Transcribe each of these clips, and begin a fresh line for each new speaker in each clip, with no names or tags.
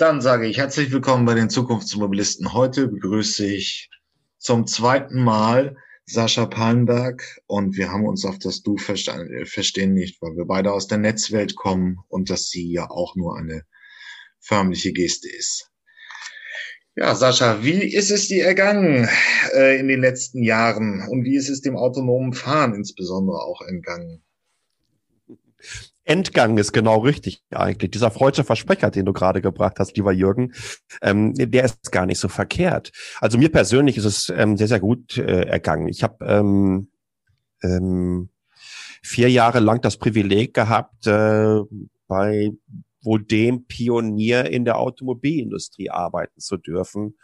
Dann sage ich herzlich willkommen bei den Zukunftsmobilisten. Heute begrüße ich zum zweiten Mal Sascha Pallenberg und wir haben uns auf das Du verstehen nicht, weil wir beide aus der Netzwelt kommen und dass sie ja auch nur eine förmliche Geste ist. Ja, Sascha, wie ist es dir ergangen äh, in den letzten Jahren und wie ist es dem autonomen Fahren insbesondere auch entgangen?
Endgang ist genau richtig eigentlich. Dieser freudsche Versprecher, den du gerade gebracht hast, lieber Jürgen, ähm, der ist gar nicht so verkehrt. Also mir persönlich ist es ähm, sehr, sehr gut äh, ergangen. Ich habe ähm, ähm, vier Jahre lang das Privileg gehabt, äh, bei wohl dem Pionier in der Automobilindustrie arbeiten zu dürfen.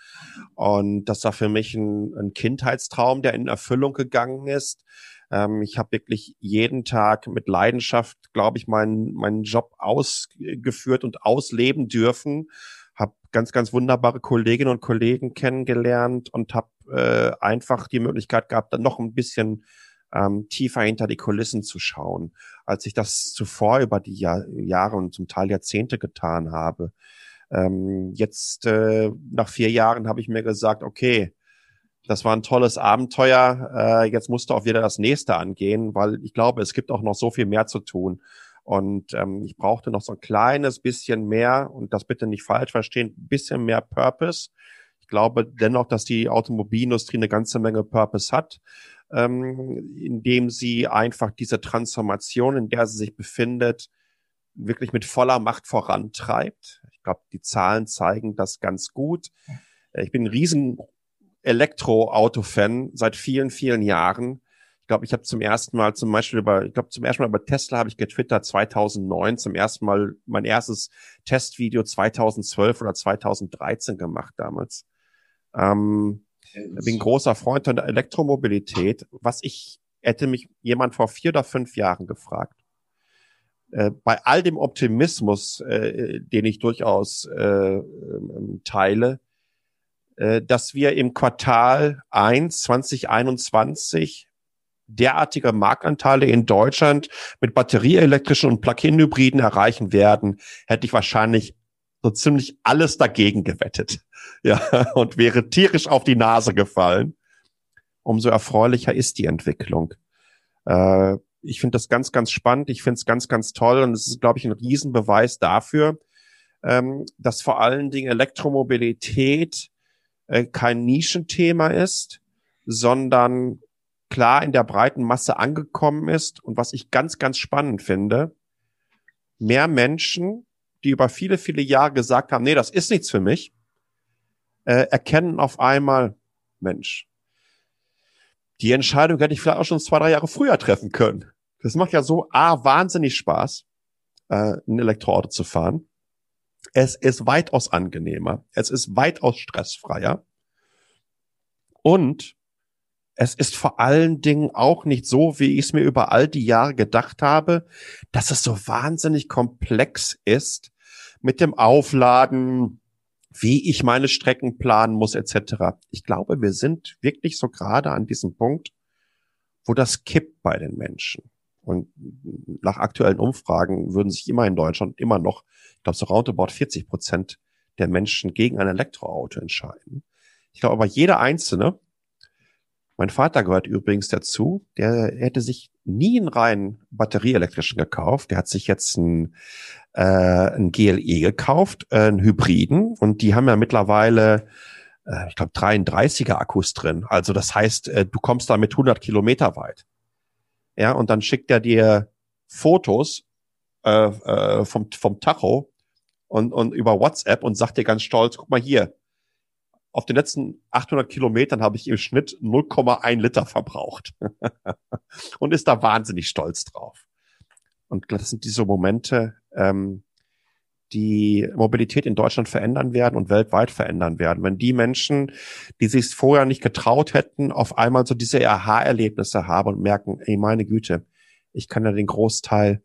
Und das war für mich ein, ein Kindheitstraum, der in Erfüllung gegangen ist. Ähm, ich habe wirklich jeden Tag mit Leidenschaft, glaube ich, meinen meinen Job ausgeführt und ausleben dürfen. Habe ganz, ganz wunderbare Kolleginnen und Kollegen kennengelernt und habe äh, einfach die Möglichkeit gehabt, dann noch ein bisschen ähm, tiefer hinter die Kulissen zu schauen, als ich das zuvor über die Jahr, Jahre und zum Teil Jahrzehnte getan habe. Ähm, jetzt äh, nach vier Jahren habe ich mir gesagt, okay, das war ein tolles Abenteuer. Äh, jetzt musste auch wieder das nächste angehen, weil ich glaube, es gibt auch noch so viel mehr zu tun. Und ähm, ich brauchte noch so ein kleines bisschen mehr, und das bitte nicht falsch verstehen, bisschen mehr Purpose. Ich glaube dennoch, dass die Automobilindustrie eine ganze Menge Purpose hat, ähm, indem sie einfach diese Transformation, in der sie sich befindet, wirklich mit voller Macht vorantreibt. Ich glaube, die Zahlen zeigen das ganz gut. Ich bin ein riesen Elektroauto-Fan seit vielen, vielen Jahren. Ich glaube, ich habe zum ersten Mal zum Beispiel über, ich glaube, zum ersten Mal über Tesla habe ich getwittert 2009, zum ersten Mal mein erstes Testvideo 2012 oder 2013 gemacht damals. Ähm, bin großer Freund der Elektromobilität. Was ich, hätte mich jemand vor vier oder fünf Jahren gefragt. Äh, bei all dem Optimismus, äh, den ich durchaus äh, ähm, teile, äh, dass wir im Quartal 1 2021 derartige Marktanteile in Deutschland mit batterieelektrischen und Plug-in-Hybriden erreichen werden, hätte ich wahrscheinlich so ziemlich alles dagegen gewettet. Ja, und wäre tierisch auf die Nase gefallen. Umso erfreulicher ist die Entwicklung. Äh, ich finde das ganz, ganz spannend. Ich finde es ganz, ganz toll. Und es ist, glaube ich, ein Riesenbeweis dafür, ähm, dass vor allen Dingen Elektromobilität äh, kein Nischenthema ist, sondern klar in der breiten Masse angekommen ist. Und was ich ganz, ganz spannend finde, mehr Menschen, die über viele, viele Jahre gesagt haben, nee, das ist nichts für mich, äh, erkennen auf einmal, Mensch, die Entscheidung hätte ich vielleicht auch schon zwei, drei Jahre früher treffen können. Das macht ja so A, wahnsinnig Spaß, äh, ein Elektroauto zu fahren. Es ist weitaus angenehmer. Es ist weitaus stressfreier. Und es ist vor allen Dingen auch nicht so, wie ich es mir über all die Jahre gedacht habe, dass es so wahnsinnig komplex ist mit dem Aufladen, wie ich meine Strecken planen muss, etc. Ich glaube, wir sind wirklich so gerade an diesem Punkt, wo das kippt bei den Menschen. Und nach aktuellen Umfragen würden sich immer in Deutschland immer noch, ich glaube, so roundabout 40 Prozent der Menschen gegen ein Elektroauto entscheiden. Ich glaube aber jeder Einzelne, mein Vater gehört übrigens dazu, der hätte sich nie einen reinen batterieelektrischen gekauft. Der hat sich jetzt ein, äh, ein GLE gekauft, äh, einen Hybriden. Und die haben ja mittlerweile, äh, ich glaube, 33er Akkus drin. Also das heißt, äh, du kommst da mit 100 Kilometer weit ja, und dann schickt er dir Fotos äh, äh, vom, vom Tacho und, und über WhatsApp und sagt dir ganz stolz, guck mal hier, auf den letzten 800 Kilometern habe ich im Schnitt 0,1 Liter verbraucht und ist da wahnsinnig stolz drauf. Und das sind diese Momente, ähm, die Mobilität in Deutschland verändern werden und weltweit verändern werden. Wenn die Menschen, die sich vorher nicht getraut hätten, auf einmal so diese Aha-Erlebnisse haben und merken, ey, meine Güte, ich kann ja den Großteil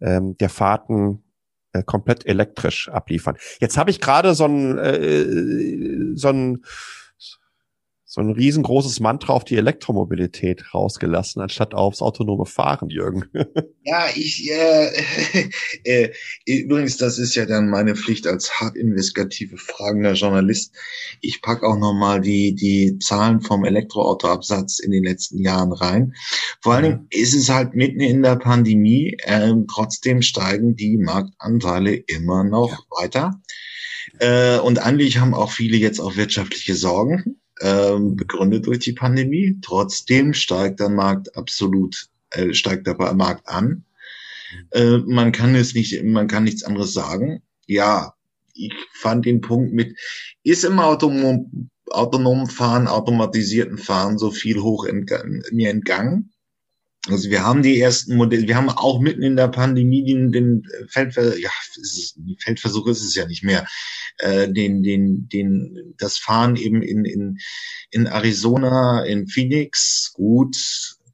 ähm, der Fahrten äh, komplett elektrisch abliefern. Jetzt habe ich gerade so ein äh, so ein so ein riesengroßes Mantra auf die Elektromobilität rausgelassen, anstatt aufs autonome Fahren, Jürgen.
Ja, ich, äh, äh, übrigens, das ist ja dann meine Pflicht als hart investigative fragender Journalist. Ich pack auch nochmal die, die Zahlen vom Elektroautoabsatz in den letzten Jahren rein. Vor allen Dingen ist es halt mitten in der Pandemie, äh, trotzdem steigen die Marktanteile immer noch ja. weiter. Äh, und eigentlich haben auch viele jetzt auch wirtschaftliche Sorgen ähm, begründet durch die Pandemie. Trotzdem steigt der Markt absolut, äh, steigt der Markt an. Äh, man kann es nicht, man kann nichts anderes sagen. Ja, ich fand den Punkt mit, ist im autonom, autonomen Fahren, automatisierten Fahren so viel hoch entg mir entgangen. Also wir haben die ersten Modelle, wir haben auch mitten in der Pandemie den, den Feldversuch, ja, ist Feldversuch ist es ja nicht mehr, äh, den, den, den, das Fahren eben in, in, in Arizona, in Phoenix, gut,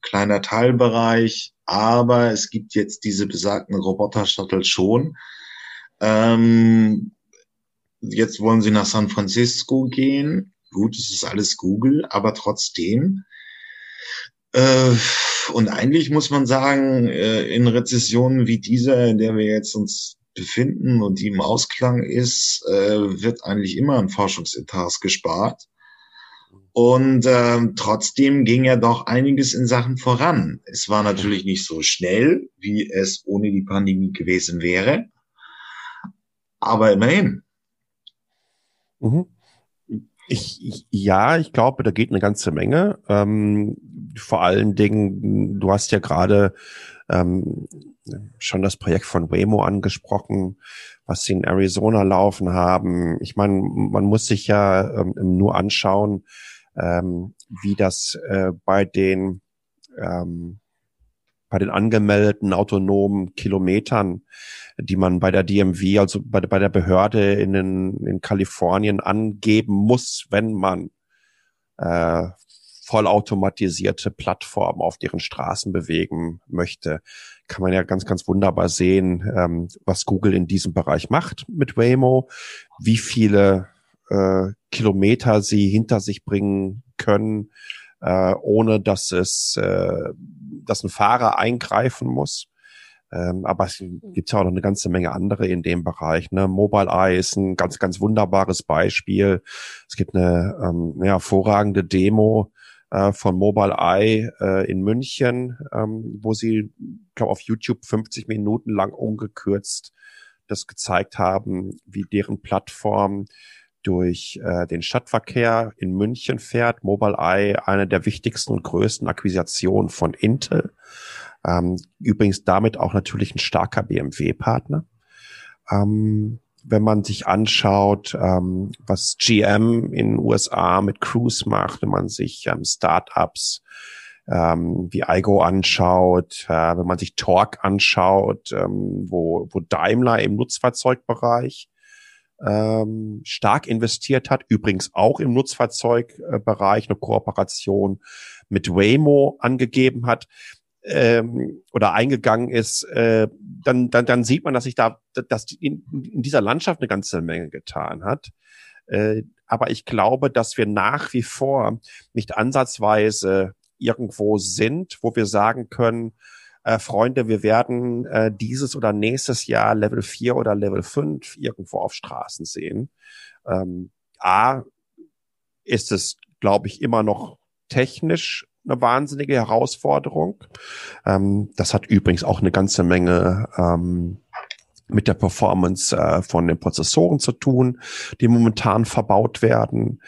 kleiner Teilbereich, aber es gibt jetzt diese besagten Roboter-Shuttle schon. Ähm, jetzt wollen sie nach San Francisco gehen. Gut, es ist alles Google, aber trotzdem und eigentlich muss man sagen, äh, in Rezessionen wie dieser, in der wir jetzt uns befinden und die im Ausklang ist, äh, wird eigentlich immer an Forschungsetats gespart. Und äh, trotzdem ging ja doch einiges in Sachen voran. Es war natürlich nicht so schnell, wie es ohne die Pandemie gewesen wäre, aber immerhin.
Mhm. Ich, ich, ja, ich glaube, da geht eine ganze Menge. Ähm, vor allen Dingen, du hast ja gerade ähm, schon das Projekt von Waymo angesprochen, was sie in Arizona laufen haben. Ich meine, man muss sich ja ähm, nur anschauen, ähm, wie das äh, bei den ähm, bei den angemeldeten autonomen Kilometern die man bei der DMV, also bei, bei der Behörde in, den, in Kalifornien angeben muss, wenn man äh, vollautomatisierte Plattformen auf deren Straßen bewegen möchte, kann man ja ganz, ganz wunderbar sehen, ähm, was Google in diesem Bereich macht mit Waymo, wie viele äh, Kilometer sie hinter sich bringen können, äh, ohne dass es, äh, dass ein Fahrer eingreifen muss. Ähm, aber es gibt ja auch noch eine ganze Menge andere in dem Bereich. Ne? Mobile Eye ist ein ganz, ganz wunderbares Beispiel. Es gibt eine ähm, ja, hervorragende Demo äh, von Mobile Eye äh, in München, ähm, wo sie, glaube auf YouTube 50 Minuten lang ungekürzt das gezeigt haben, wie deren Plattform durch äh, den Stadtverkehr in München fährt. Mobile Eye, eine der wichtigsten und größten Akquisitionen von Intel. Ähm, übrigens damit auch natürlich ein starker BMW-Partner. Ähm, wenn man sich anschaut, ähm, was GM in den USA mit Cruise macht, wenn man sich ähm, Startups ähm, wie Igo anschaut, äh, wenn man sich Torque anschaut, ähm, wo, wo Daimler im Nutzfahrzeugbereich ähm, stark investiert hat, übrigens auch im Nutzfahrzeugbereich eine Kooperation mit Waymo angegeben hat, ähm, oder eingegangen ist, äh, dann, dann, dann sieht man, dass sich da, dass in, in dieser Landschaft eine ganze Menge getan hat. Äh, aber ich glaube, dass wir nach wie vor nicht ansatzweise irgendwo sind, wo wir sagen können, äh, Freunde, wir werden äh, dieses oder nächstes Jahr Level 4 oder Level 5 irgendwo auf Straßen sehen. Ähm, A ist es, glaube ich, immer noch technisch eine wahnsinnige Herausforderung. Ähm, das hat übrigens auch eine ganze Menge ähm, mit der Performance äh, von den Prozessoren zu tun, die momentan verbaut werden.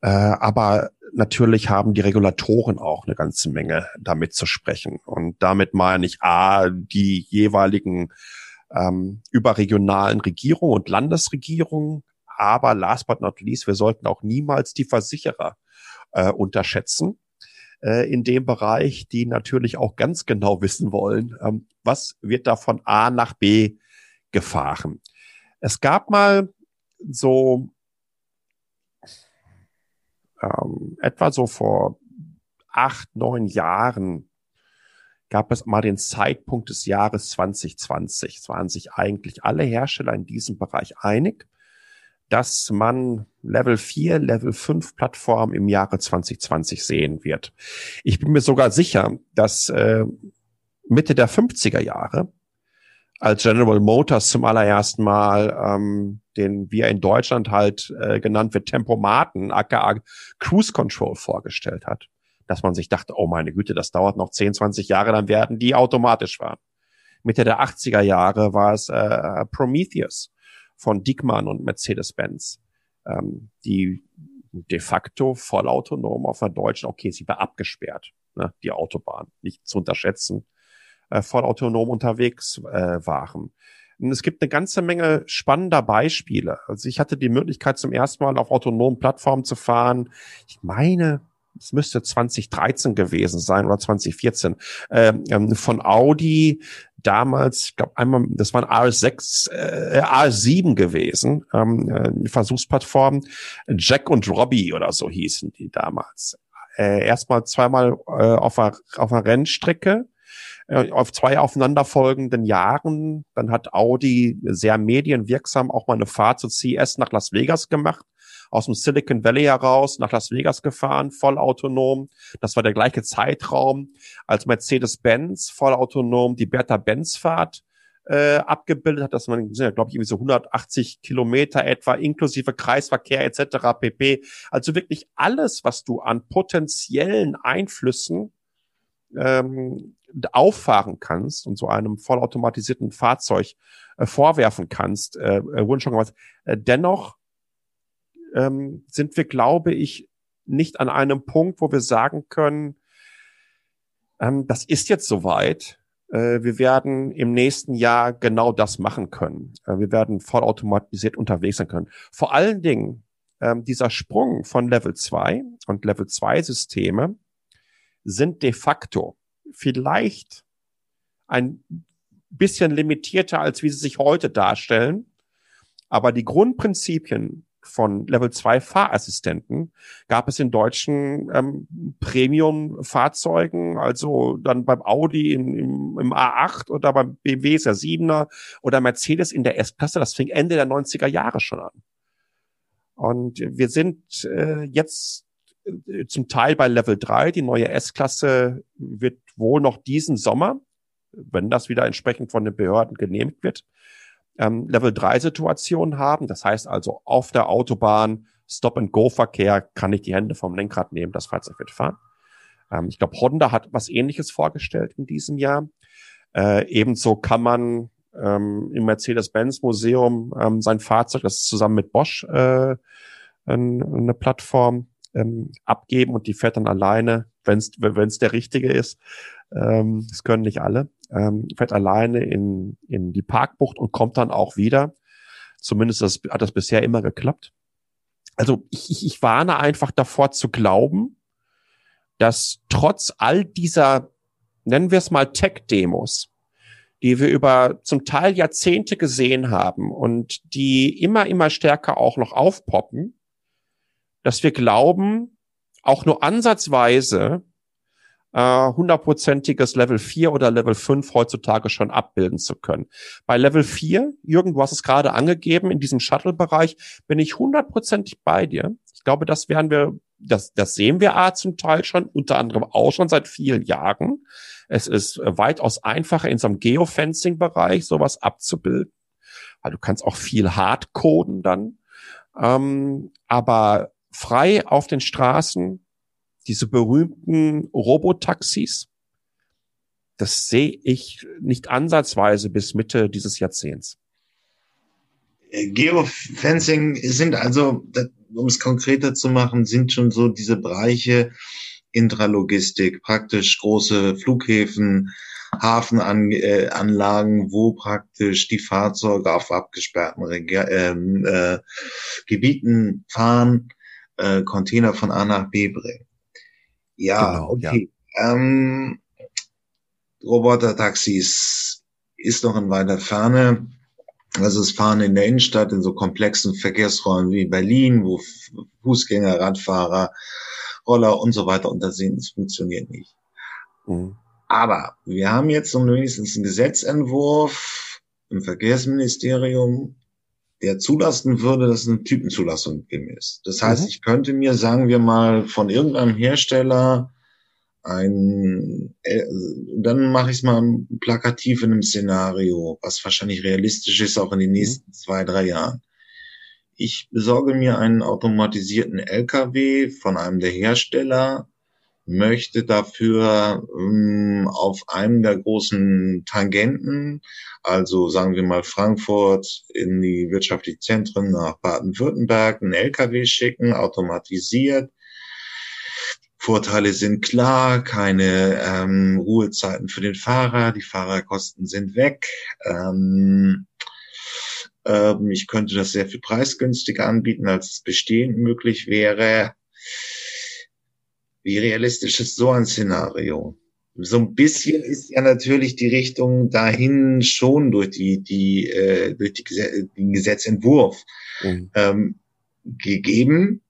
Äh, aber natürlich haben die Regulatoren auch eine ganze Menge damit zu sprechen. Und damit meine ich A, die jeweiligen ähm, überregionalen Regierungen und Landesregierungen. Aber last but not least, wir sollten auch niemals die Versicherer äh, unterschätzen äh, in dem Bereich, die natürlich auch ganz genau wissen wollen, ähm, was wird da von A nach B gefahren. Es gab mal so ähm, etwa so vor acht, neun Jahren gab es mal den Zeitpunkt des Jahres 2020. Es waren sich eigentlich alle Hersteller in diesem Bereich einig, dass man Level 4, Level 5 Plattform im Jahre 2020 sehen wird. Ich bin mir sogar sicher, dass äh, Mitte der 50er Jahre, als General Motors zum allerersten Mal ähm, den, wie er in Deutschland halt äh, genannt wird, Tempomaten, aka Cruise Control vorgestellt hat, dass man sich dachte, oh meine Güte, das dauert noch 10, 20 Jahre, dann werden die automatisch fahren. Mitte der 80er Jahre war es äh, Prometheus von Diekmann und Mercedes-Benz, ähm, die de facto vollautonom auf der deutschen, okay, sie war abgesperrt, ne, die Autobahn, nicht zu unterschätzen, äh, vollautonom unterwegs äh, waren. Und es gibt eine ganze Menge spannender Beispiele. Also ich hatte die Möglichkeit zum ersten Mal auf autonomen Plattformen zu fahren. Ich meine, es müsste 2013 gewesen sein oder 2014, ähm, ähm, von Audi damals, ich glaube einmal, das war ein RS6, äh, RS7 gewesen, ähm, äh, Versuchsplattform, Jack und Robbie oder so hießen die damals. Äh, erstmal zweimal äh, auf, einer, auf einer Rennstrecke, auf zwei aufeinanderfolgenden Jahren. Dann hat Audi sehr medienwirksam auch mal eine Fahrt zu CS nach Las Vegas gemacht aus dem Silicon Valley heraus nach Las Vegas gefahren, vollautonom. Das war der gleiche Zeitraum, als Mercedes-Benz vollautonom die Bertha-Benz-Fahrt äh, abgebildet hat. Das waren, sind ja, glaube ich, irgendwie so 180 Kilometer etwa, inklusive Kreisverkehr etc. pp. Also wirklich alles, was du an potenziellen Einflüssen ähm, auffahren kannst und so einem vollautomatisierten Fahrzeug äh, vorwerfen kannst, äh, äh wurden schon gemacht. Äh, dennoch ähm, sind wir, glaube ich, nicht an einem Punkt, wo wir sagen können, ähm, das ist jetzt soweit. Äh, wir werden im nächsten Jahr genau das machen können. Äh, wir werden vollautomatisiert unterwegs sein können. Vor allen Dingen ähm, dieser Sprung von Level 2 und Level 2 Systeme sind de facto vielleicht ein bisschen limitierter, als wie sie sich heute darstellen. Aber die Grundprinzipien von Level 2 Fahrassistenten gab es in deutschen ähm, Premium-Fahrzeugen, also dann beim Audi in, im, im A8 oder beim BMW der 7er oder Mercedes in der S-Klasse. Das fing Ende der 90er Jahre schon an. Und wir sind äh, jetzt äh, zum Teil bei Level 3. Die neue S-Klasse wird wohl noch diesen Sommer, wenn das wieder entsprechend von den Behörden genehmigt wird, ähm, Level-3-Situation haben. Das heißt also auf der Autobahn Stop-and-Go-Verkehr kann ich die Hände vom Lenkrad nehmen, das Fahrzeug wird fahren. Ähm, ich glaube, Honda hat was Ähnliches vorgestellt in diesem Jahr. Äh, ebenso kann man ähm, im Mercedes-Benz-Museum ähm, sein Fahrzeug, das ist zusammen mit Bosch äh, eine Plattform, ähm, abgeben und die fährt dann alleine, wenn es der richtige ist. Ähm, das können nicht alle ähm, fährt alleine in, in die Parkbucht und kommt dann auch wieder. Zumindest das, hat das bisher immer geklappt. Also ich, ich, ich warne einfach davor zu glauben, dass trotz all dieser, nennen wir es mal Tech-Demos, die wir über zum Teil Jahrzehnte gesehen haben und die immer, immer stärker auch noch aufpoppen, dass wir glauben, auch nur ansatzweise äh, hundertprozentiges Level 4 oder Level 5 heutzutage schon abbilden zu können. Bei Level 4, Jürgen, du hast es gerade angegeben, in diesem Shuttle-Bereich bin ich hundertprozentig bei dir. Ich glaube, das werden wir, das, das sehen wir A zum Teil schon, unter anderem auch schon seit vielen Jahren. Es ist weitaus einfacher in so einem Geofencing-Bereich sowas abzubilden, weil du kannst auch viel Hardcoden dann. Ähm, aber frei auf den Straßen diese berühmten Robotaxis, das sehe ich nicht ansatzweise bis Mitte dieses Jahrzehnts.
Geofencing sind also, um es konkreter zu machen, sind schon so diese Bereiche Intralogistik, praktisch große Flughäfen, Hafenanlagen, wo praktisch die Fahrzeuge auf abgesperrten Reg ähm, äh, Gebieten fahren, äh, Container von A nach B bringen. Ja, genau, okay. Ja. Ähm, Roboter-Taxis ist noch in weiter Ferne. Also es fahren in der Innenstadt in so komplexen Verkehrsräumen wie Berlin, wo Fußgänger, Radfahrer, Roller und so weiter unter sind. Es funktioniert nicht. Mhm. Aber wir haben jetzt wenigstens einen Gesetzentwurf im Verkehrsministerium, der zulassen würde, dass eine Typenzulassung gemäß. Das heißt, mhm. ich könnte mir, sagen wir mal, von irgendeinem Hersteller ein, äh, dann mache ich es mal plakativ in einem Szenario, was wahrscheinlich realistisch ist, auch in den mhm. nächsten zwei, drei Jahren. Ich besorge mir einen automatisierten LKW von einem der Hersteller, möchte dafür ähm, auf einem der großen Tangenten, also sagen wir mal Frankfurt in die wirtschaftlichen Zentren nach Baden-Württemberg, einen LKW schicken, automatisiert. Vorteile sind klar, keine ähm, Ruhezeiten für den Fahrer, die Fahrerkosten sind weg. Ähm, ähm, ich könnte das sehr viel preisgünstiger anbieten, als es bestehend möglich wäre. Wie realistisch ist so ein Szenario? So ein bisschen ist ja natürlich die Richtung dahin schon durch die, die, äh, durch die, den Gesetzentwurf mhm. ähm, gegeben.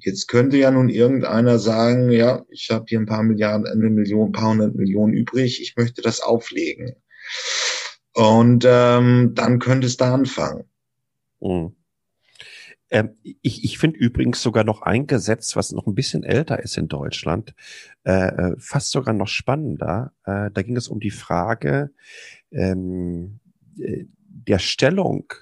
Jetzt könnte ja nun irgendeiner sagen, ja, ich habe hier ein paar Milliarden, eine Million, ein paar hundert Millionen übrig, ich möchte das auflegen. Und ähm, dann könnte es da anfangen.
Mhm. Ähm, ich ich finde übrigens sogar noch ein Gesetz, was noch ein bisschen älter ist in Deutschland, äh, äh, fast sogar noch spannender. Äh, da ging es um die Frage ähm, äh, der Stellung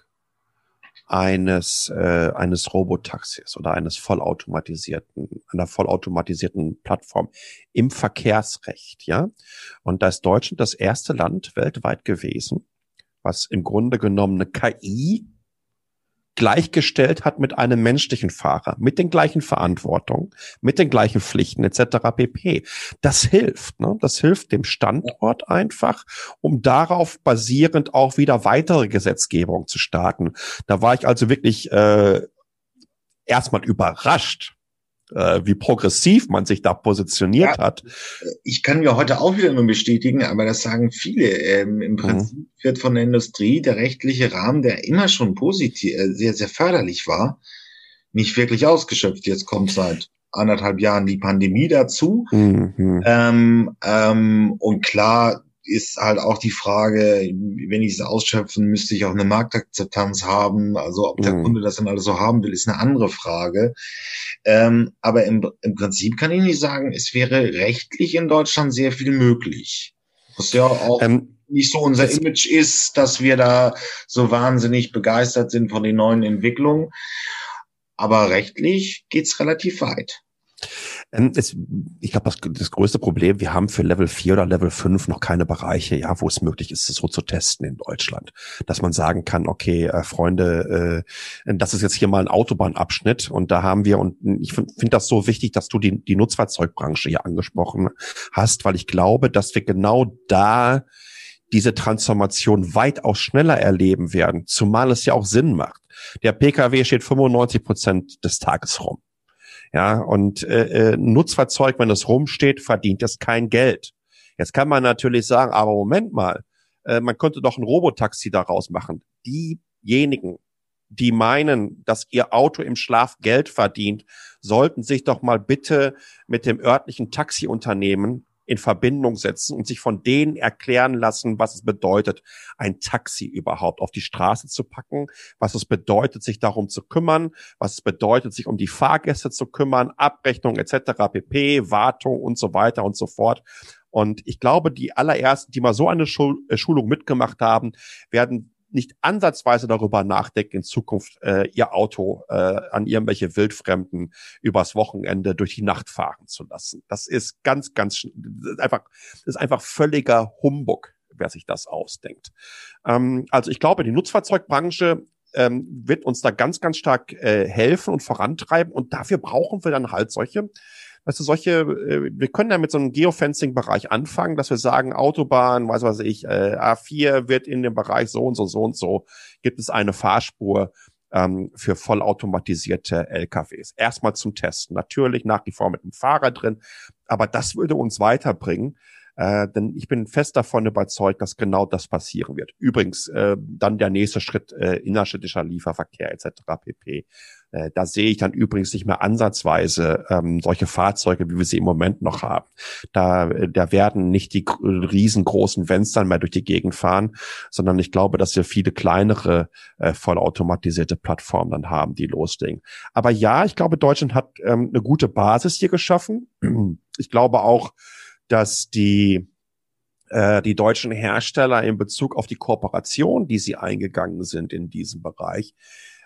eines äh, eines Robotaxis oder eines vollautomatisierten einer vollautomatisierten Plattform im Verkehrsrecht, ja. Und da ist Deutschland das erste Land weltweit gewesen, was im Grunde genommen eine KI gleichgestellt hat mit einem menschlichen Fahrer, mit den gleichen Verantwortungen, mit den gleichen Pflichten etc. pp. Das hilft, ne? Das hilft dem Standort einfach, um darauf basierend auch wieder weitere Gesetzgebung zu starten. Da war ich also wirklich äh, erstmal überrascht, äh, wie progressiv man sich da positioniert ja, hat.
Ich kann mir heute auch wieder nur bestätigen, aber das sagen viele. Ähm, Im mhm. Prinzip mhm. wird von der Industrie der rechtliche Rahmen, der immer schon positiv, äh, sehr, sehr förderlich war, nicht wirklich ausgeschöpft. Jetzt kommt seit anderthalb Jahren die Pandemie dazu. Mhm. Ähm, ähm, und klar, ist halt auch die Frage, wenn ich es ausschöpfen, müsste ich auch eine Marktakzeptanz haben. Also ob der mhm. Kunde das dann alles so haben will, ist eine andere Frage. Ähm, aber im, im Prinzip kann ich nicht sagen, es wäre rechtlich in Deutschland sehr viel möglich. Was ja auch ähm, nicht so unser Image ist, dass wir da so wahnsinnig begeistert sind von den neuen Entwicklungen. Aber rechtlich geht's relativ weit.
Ähm, es, ich glaube, das, das größte Problem, wir haben für Level 4 oder Level 5 noch keine Bereiche, ja, wo es möglich ist, es so zu testen in Deutschland. Dass man sagen kann, okay, äh, Freunde, äh, das ist jetzt hier mal ein Autobahnabschnitt und da haben wir, und ich finde find das so wichtig, dass du die, die Nutzfahrzeugbranche hier angesprochen hast, weil ich glaube, dass wir genau da diese Transformation weitaus schneller erleben werden, zumal es ja auch Sinn macht. Der Pkw steht 95 Prozent des Tages rum. Ja, und äh, äh, Nutzfahrzeug, wenn es rumsteht, verdient es kein Geld. Jetzt kann man natürlich sagen, aber Moment mal, äh, man könnte doch ein Robotaxi daraus machen. Diejenigen, die meinen, dass ihr Auto im Schlaf Geld verdient, sollten sich doch mal bitte mit dem örtlichen Taxiunternehmen in Verbindung setzen und sich von denen erklären lassen, was es bedeutet, ein Taxi überhaupt auf die Straße zu packen, was es bedeutet, sich darum zu kümmern, was es bedeutet, sich um die Fahrgäste zu kümmern, Abrechnung etc., pp, Wartung und so weiter und so fort. Und ich glaube, die allerersten, die mal so eine Schul äh, Schulung mitgemacht haben, werden nicht ansatzweise darüber nachdenken, in Zukunft äh, ihr Auto äh, an irgendwelche Wildfremden übers Wochenende durch die Nacht fahren zu lassen. Das ist ganz, ganz das ist einfach, das ist einfach völliger Humbug, wer sich das ausdenkt. Ähm, also ich glaube, die Nutzfahrzeugbranche ähm, wird uns da ganz, ganz stark äh, helfen und vorantreiben. Und dafür brauchen wir dann halt solche weißt du, solche, äh, wir können ja mit so einem Geofencing-Bereich anfangen, dass wir sagen, Autobahn, weiß was ich, äh, A4 wird in dem Bereich so und so, so und so, gibt es eine Fahrspur ähm, für vollautomatisierte LKWs. Erstmal zum Testen. Natürlich nach wie vor mit dem Fahrer drin, aber das würde uns weiterbringen. Äh, denn ich bin fest davon überzeugt, dass genau das passieren wird. Übrigens, äh, dann der nächste Schritt, äh, innerstädtischer Lieferverkehr etc. pp. Äh, da sehe ich dann übrigens nicht mehr ansatzweise ähm, solche Fahrzeuge, wie wir sie im Moment noch haben. Da, äh, da werden nicht die riesengroßen Vans mehr durch die Gegend fahren, sondern ich glaube, dass wir viele kleinere äh, vollautomatisierte Plattformen dann haben, die loslegen. Aber ja, ich glaube, Deutschland hat ähm, eine gute Basis hier geschaffen. Ich glaube auch, dass die äh, die deutschen Hersteller in Bezug auf die Kooperation, die sie eingegangen sind in diesem Bereich,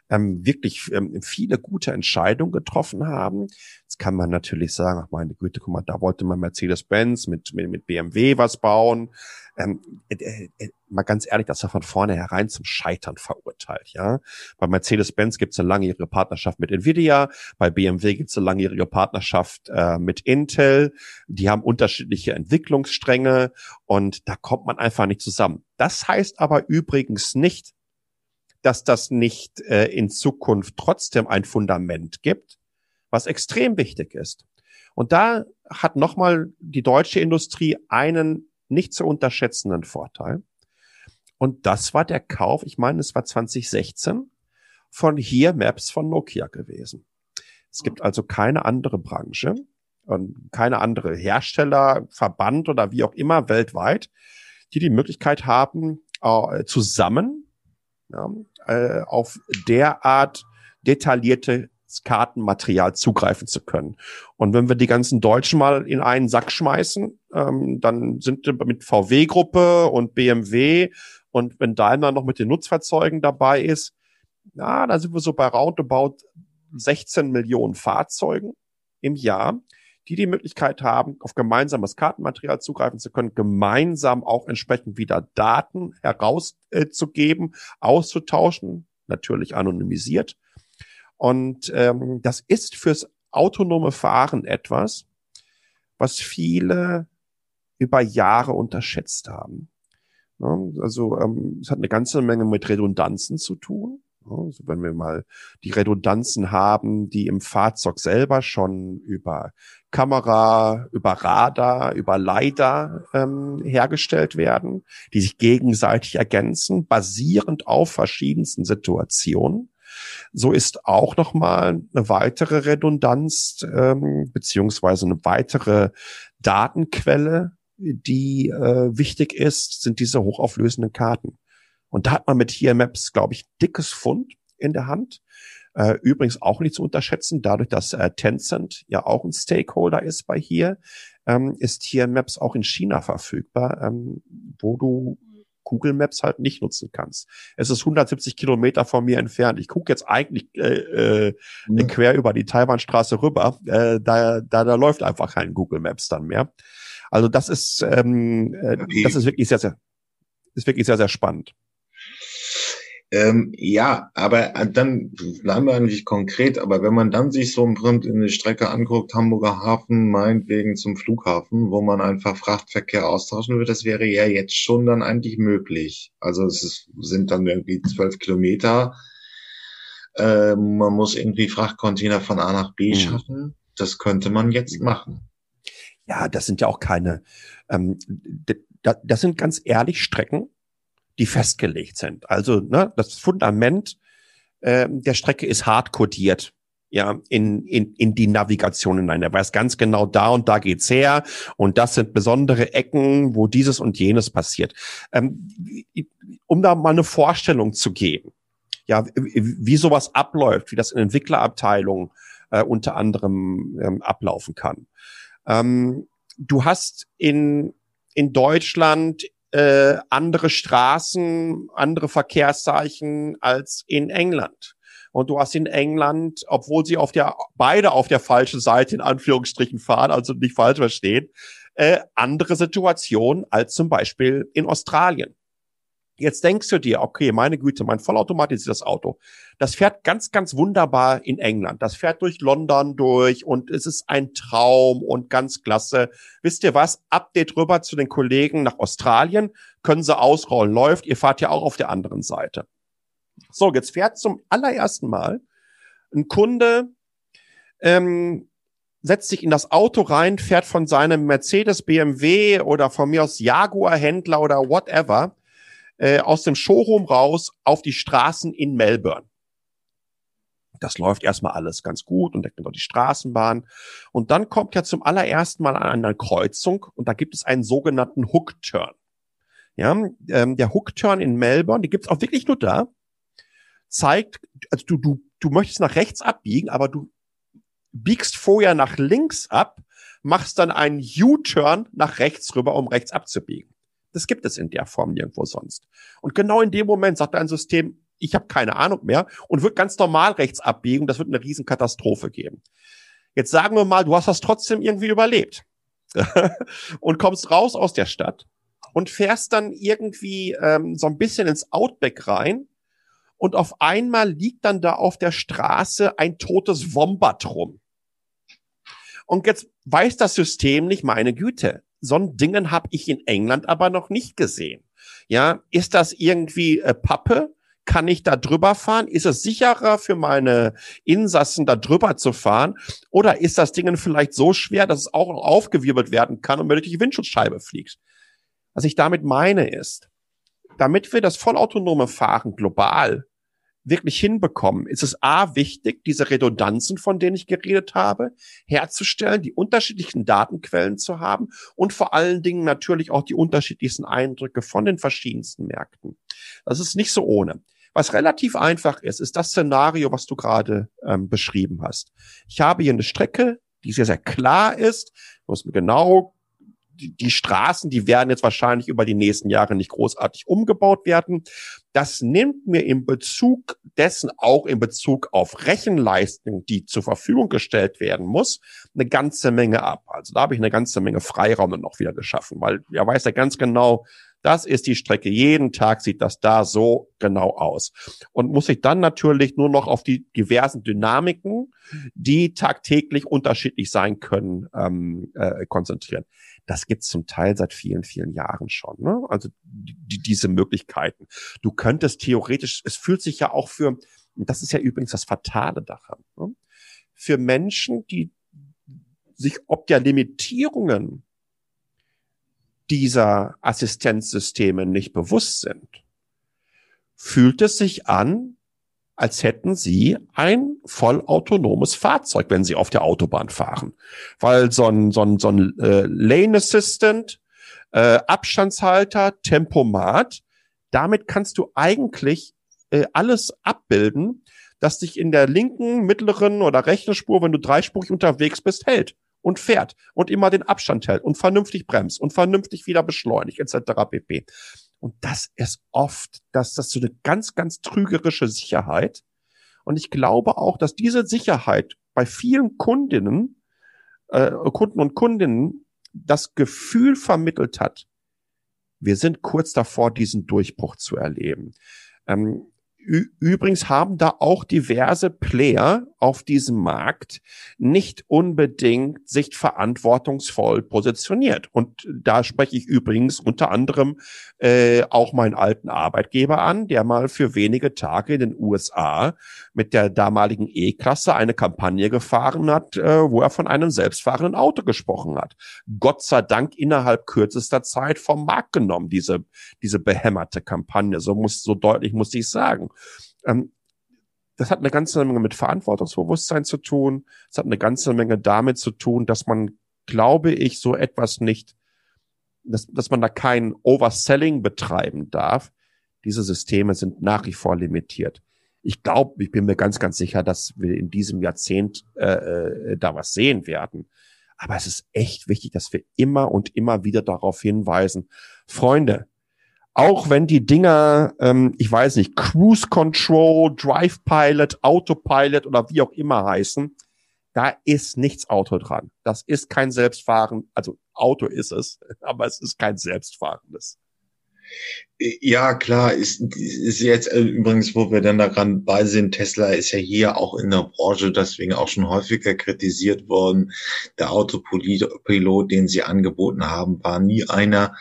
ähm, wirklich ähm, viele gute Entscheidungen getroffen haben. Jetzt kann man natürlich sagen, ach meine Güte, guck mal, da wollte man Mercedes-Benz mit, mit, mit BMW was bauen. Ähm, äh, äh, mal ganz ehrlich, das war von vornherein zum Scheitern verurteilt, ja. Bei Mercedes-Benz gibt es eine langjährige Partnerschaft mit Nvidia, bei BMW gibt es eine langjährige Partnerschaft äh, mit Intel. Die haben unterschiedliche Entwicklungsstränge und da kommt man einfach nicht zusammen. Das heißt aber übrigens nicht, dass das nicht äh, in Zukunft trotzdem ein Fundament gibt, was extrem wichtig ist. Und da hat nochmal die deutsche Industrie einen nicht zu unterschätzenden Vorteil. Und das war der Kauf, ich meine, es war 2016, von hier Maps von Nokia gewesen. Es gibt also keine andere Branche und keine andere Hersteller, Verband oder wie auch immer weltweit, die die Möglichkeit haben, äh, zusammen ja, äh, auf derart detaillierte Kartenmaterial zugreifen zu können. Und wenn wir die ganzen Deutschen mal in einen Sack schmeißen, ähm, dann sind mit VW-Gruppe und BMW und wenn Daimler noch mit den Nutzfahrzeugen dabei ist, ja, da sind wir so bei roundabout 16 Millionen Fahrzeugen im Jahr die die Möglichkeit haben, auf gemeinsames Kartenmaterial zugreifen zu können, gemeinsam auch entsprechend wieder Daten herauszugeben, äh, auszutauschen, natürlich anonymisiert. Und ähm, das ist fürs autonome Fahren etwas, was viele über Jahre unterschätzt haben. Also ähm, es hat eine ganze Menge mit Redundanzen zu tun. Also wenn wir mal die Redundanzen haben, die im Fahrzeug selber schon über Kamera, über Radar, über LiDAR ähm, hergestellt werden, die sich gegenseitig ergänzen, basierend auf verschiedensten Situationen. So ist auch nochmal eine weitere Redundanz ähm, beziehungsweise eine weitere Datenquelle, die äh, wichtig ist, sind diese hochauflösenden Karten. Und da hat man mit hier Maps, glaube ich, dickes Fund in der Hand. Äh, übrigens auch nicht zu unterschätzen, dadurch, dass äh, Tencent ja auch ein Stakeholder ist bei hier, ähm, ist hier Maps auch in China verfügbar, ähm, wo du Google Maps halt nicht nutzen kannst. Es ist 170 Kilometer von mir entfernt. Ich gucke jetzt eigentlich äh, äh, mhm. quer über die Taiwanstraße rüber. Äh, da, da, da läuft einfach kein Google Maps dann mehr. Also das ist, ähm, äh, das ist wirklich sehr, sehr, ist wirklich sehr, sehr spannend.
Ähm, ja, aber äh, dann bleiben wir eigentlich konkret, aber wenn man dann sich so im Prinzip in die Strecke anguckt, Hamburger Hafen, meinetwegen zum Flughafen, wo man einfach Frachtverkehr austauschen wird, das wäre ja jetzt schon dann eigentlich möglich. Also es ist, sind dann irgendwie zwölf Kilometer. Äh, man muss irgendwie Frachtcontainer von A nach B mhm. schaffen. Das könnte man jetzt machen.
Ja, das sind ja auch keine, ähm, das sind ganz ehrlich Strecken, die festgelegt sind. Also ne, das Fundament äh, der Strecke ist hart codiert ja, in, in, in die Navigation hinein. Er weiß ganz genau, da und da geht's her und das sind besondere Ecken, wo dieses und jenes passiert. Ähm, um da mal eine Vorstellung zu geben, ja, wie sowas abläuft, wie das in Entwicklerabteilungen äh, unter anderem ähm, ablaufen kann. Ähm, du hast in, in Deutschland äh, andere Straßen, andere Verkehrszeichen als in England. Und du hast in England, obwohl sie auf der, beide auf der falschen Seite in Anführungsstrichen fahren, also nicht falsch verstehen, äh, andere Situationen als zum Beispiel in Australien. Jetzt denkst du dir, okay, meine Güte, mein vollautomatisiertes Auto, das fährt ganz, ganz wunderbar in England. Das fährt durch London durch und es ist ein Traum und ganz klasse. Wisst ihr was? Update rüber zu den Kollegen nach Australien. Können sie ausrollen. Läuft. Ihr fahrt ja auch auf der anderen Seite. So, jetzt fährt zum allerersten Mal ein Kunde ähm, setzt sich in das Auto rein, fährt von seinem Mercedes, BMW oder von mir aus Jaguar-Händler oder whatever äh, aus dem Showroom raus auf die Straßen in Melbourne. Das läuft erstmal alles ganz gut und deckt dort die Straßenbahn. Und dann kommt ja zum allerersten Mal an einer Kreuzung und da gibt es einen sogenannten Hook-Turn. Ja, ähm, der Hook-Turn in Melbourne, die gibt's auch wirklich nur da, zeigt, also du, du, du möchtest nach rechts abbiegen, aber du biegst vorher nach links ab, machst dann einen U-Turn nach rechts rüber, um rechts abzubiegen. Das gibt es in der Form nirgendwo sonst. Und genau in dem Moment sagt dein System, ich habe keine Ahnung mehr und wird ganz normal rechts abbiegen. Das wird eine Riesenkatastrophe geben. Jetzt sagen wir mal, du hast das trotzdem irgendwie überlebt und kommst raus aus der Stadt und fährst dann irgendwie ähm, so ein bisschen ins Outback rein und auf einmal liegt dann da auf der Straße ein totes Wombat rum. Und jetzt weiß das System nicht, meine Güte, so ein Dingen habe ich in England aber noch nicht gesehen. Ja, ist das irgendwie äh, Pappe? Kann ich da drüber fahren? Ist es sicherer für meine Insassen da drüber zu fahren? Oder ist das Ding vielleicht so schwer, dass es auch noch aufgewirbelt werden kann und mir durch die Windschutzscheibe fliegt? Was ich damit meine ist, damit wir das vollautonome Fahren global wirklich hinbekommen, ist es A wichtig, diese Redundanzen, von denen ich geredet habe, herzustellen, die unterschiedlichen Datenquellen zu haben und vor allen Dingen natürlich auch die unterschiedlichsten Eindrücke von den verschiedensten Märkten. Das ist nicht so ohne. Was relativ einfach ist, ist das Szenario, was du gerade ähm, beschrieben hast. Ich habe hier eine Strecke, die sehr, sehr klar ist. Du musst mir genau die, die Straßen, die werden jetzt wahrscheinlich über die nächsten Jahre nicht großartig umgebaut werden. Das nimmt mir in Bezug dessen auch in Bezug auf Rechenleistung, die zur Verfügung gestellt werden muss, eine ganze Menge ab. Also da habe ich eine ganze Menge Freiraum dann noch wieder geschaffen, weil er weiß ja ganz genau, das ist die Strecke. Jeden Tag sieht das da so genau aus. Und muss sich dann natürlich nur noch auf die diversen Dynamiken, die tagtäglich unterschiedlich sein können, ähm, äh, konzentrieren. Das gibt's zum Teil seit vielen, vielen Jahren schon. Ne? Also die, diese Möglichkeiten. Du könntest theoretisch, es fühlt sich ja auch für, das ist ja übrigens das Fatale daran, ne? für Menschen, die sich ob der Limitierungen dieser Assistenzsysteme nicht bewusst sind, fühlt es sich an, als hätten sie ein vollautonomes Fahrzeug, wenn sie auf der Autobahn fahren. Weil so ein, so ein, so ein äh, Lane Assistant, äh, Abstandshalter, Tempomat, damit kannst du eigentlich äh, alles abbilden, das dich in der linken, mittleren oder rechten Spur, wenn du dreispurig unterwegs bist, hält und fährt und immer den Abstand hält und vernünftig bremst und vernünftig wieder beschleunigt etc. pp. Und das ist oft, dass das so eine ganz, ganz trügerische Sicherheit. Und ich glaube auch, dass diese Sicherheit bei vielen Kundinnen, äh, Kunden und Kundinnen das Gefühl vermittelt hat, wir sind kurz davor, diesen Durchbruch zu erleben. Ähm, Übrigens haben da auch diverse Player auf diesem Markt nicht unbedingt sich verantwortungsvoll positioniert. Und da spreche ich übrigens unter anderem äh, auch meinen alten Arbeitgeber an, der mal für wenige Tage in den USA mit der damaligen E-Klasse eine Kampagne gefahren hat, äh, wo er von einem selbstfahrenden Auto gesprochen hat. Gott sei Dank innerhalb kürzester Zeit vom Markt genommen, diese, diese behämmerte Kampagne. So muss, so deutlich muss ich sagen. Ähm, das hat eine ganze Menge mit Verantwortungsbewusstsein zu tun. Es hat eine ganze Menge damit zu tun, dass man, glaube ich, so etwas nicht, dass, dass man da kein Overselling betreiben darf. Diese Systeme sind nach wie vor limitiert. Ich glaube, ich bin mir ganz, ganz sicher, dass wir in diesem Jahrzehnt äh, äh, da was sehen werden. Aber es ist echt wichtig, dass wir immer und immer wieder darauf hinweisen, Freunde, auch wenn die Dinger, ähm, ich weiß nicht, Cruise Control, Drive Pilot, Autopilot oder wie auch immer heißen, da ist nichts Auto dran. Das ist kein Selbstfahren, also Auto ist es, aber es ist kein Selbstfahrendes.
Ja, klar, ist, ist jetzt äh, übrigens, wo wir dann daran bei sind, Tesla ist ja hier auch in der Branche deswegen auch schon häufiger kritisiert worden. Der Autopilot, den sie angeboten haben, war nie einer.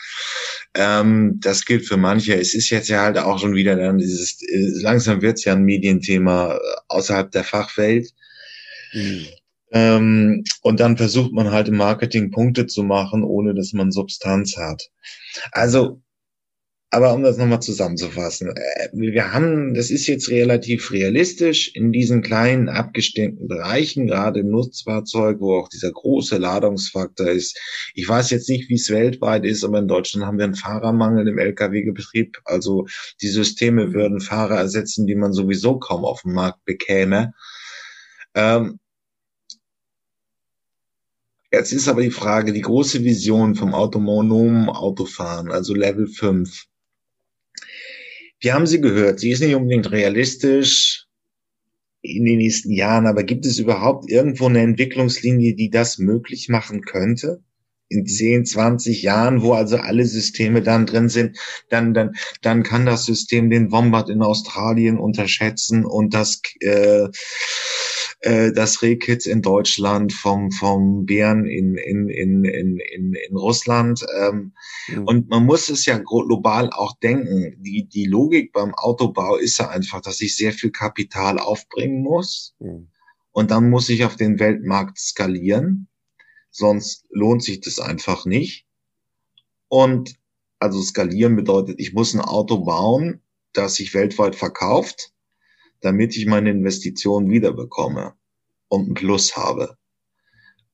Ähm, das gilt für manche. Es ist jetzt ja halt auch schon wieder dann dieses, äh, langsam wird es ja ein Medienthema äh, außerhalb der Fachwelt. Mhm. Ähm, und dann versucht man halt im Marketing Punkte zu machen, ohne dass man Substanz hat. Also aber um das nochmal zusammenzufassen, äh, wir haben, das ist jetzt relativ realistisch in diesen kleinen abgestimmten Bereichen, gerade im Nutzfahrzeug, wo auch dieser große Ladungsfaktor ist. Ich weiß jetzt nicht, wie es weltweit ist, aber in Deutschland haben wir einen Fahrermangel im Lkw-Betrieb. Also die Systeme würden Fahrer ersetzen, die man sowieso kaum auf dem Markt bekäme. Ähm, Jetzt ist aber die Frage, die große Vision vom autonomen Autofahren, also Level 5. Wir haben sie gehört. Sie ist nicht unbedingt realistisch in den nächsten Jahren, aber gibt es überhaupt irgendwo eine Entwicklungslinie, die das möglich machen könnte? In 10, 20 Jahren, wo also alle Systeme dann drin sind, dann, dann, dann kann das System den Wombat in Australien unterschätzen und das, äh, äh, das Rehkitz in Deutschland vom, vom Bären in, in, in, in, in, in Russland. Ähm, mhm. Und man muss es ja global auch denken. Die, die Logik beim Autobau ist ja einfach, dass ich sehr viel Kapital aufbringen muss. Mhm. Und dann muss ich auf den Weltmarkt skalieren. Sonst lohnt sich das einfach nicht. Und also skalieren bedeutet, ich muss ein Auto bauen, das sich weltweit verkauft damit ich meine Investition wiederbekomme und einen Plus habe.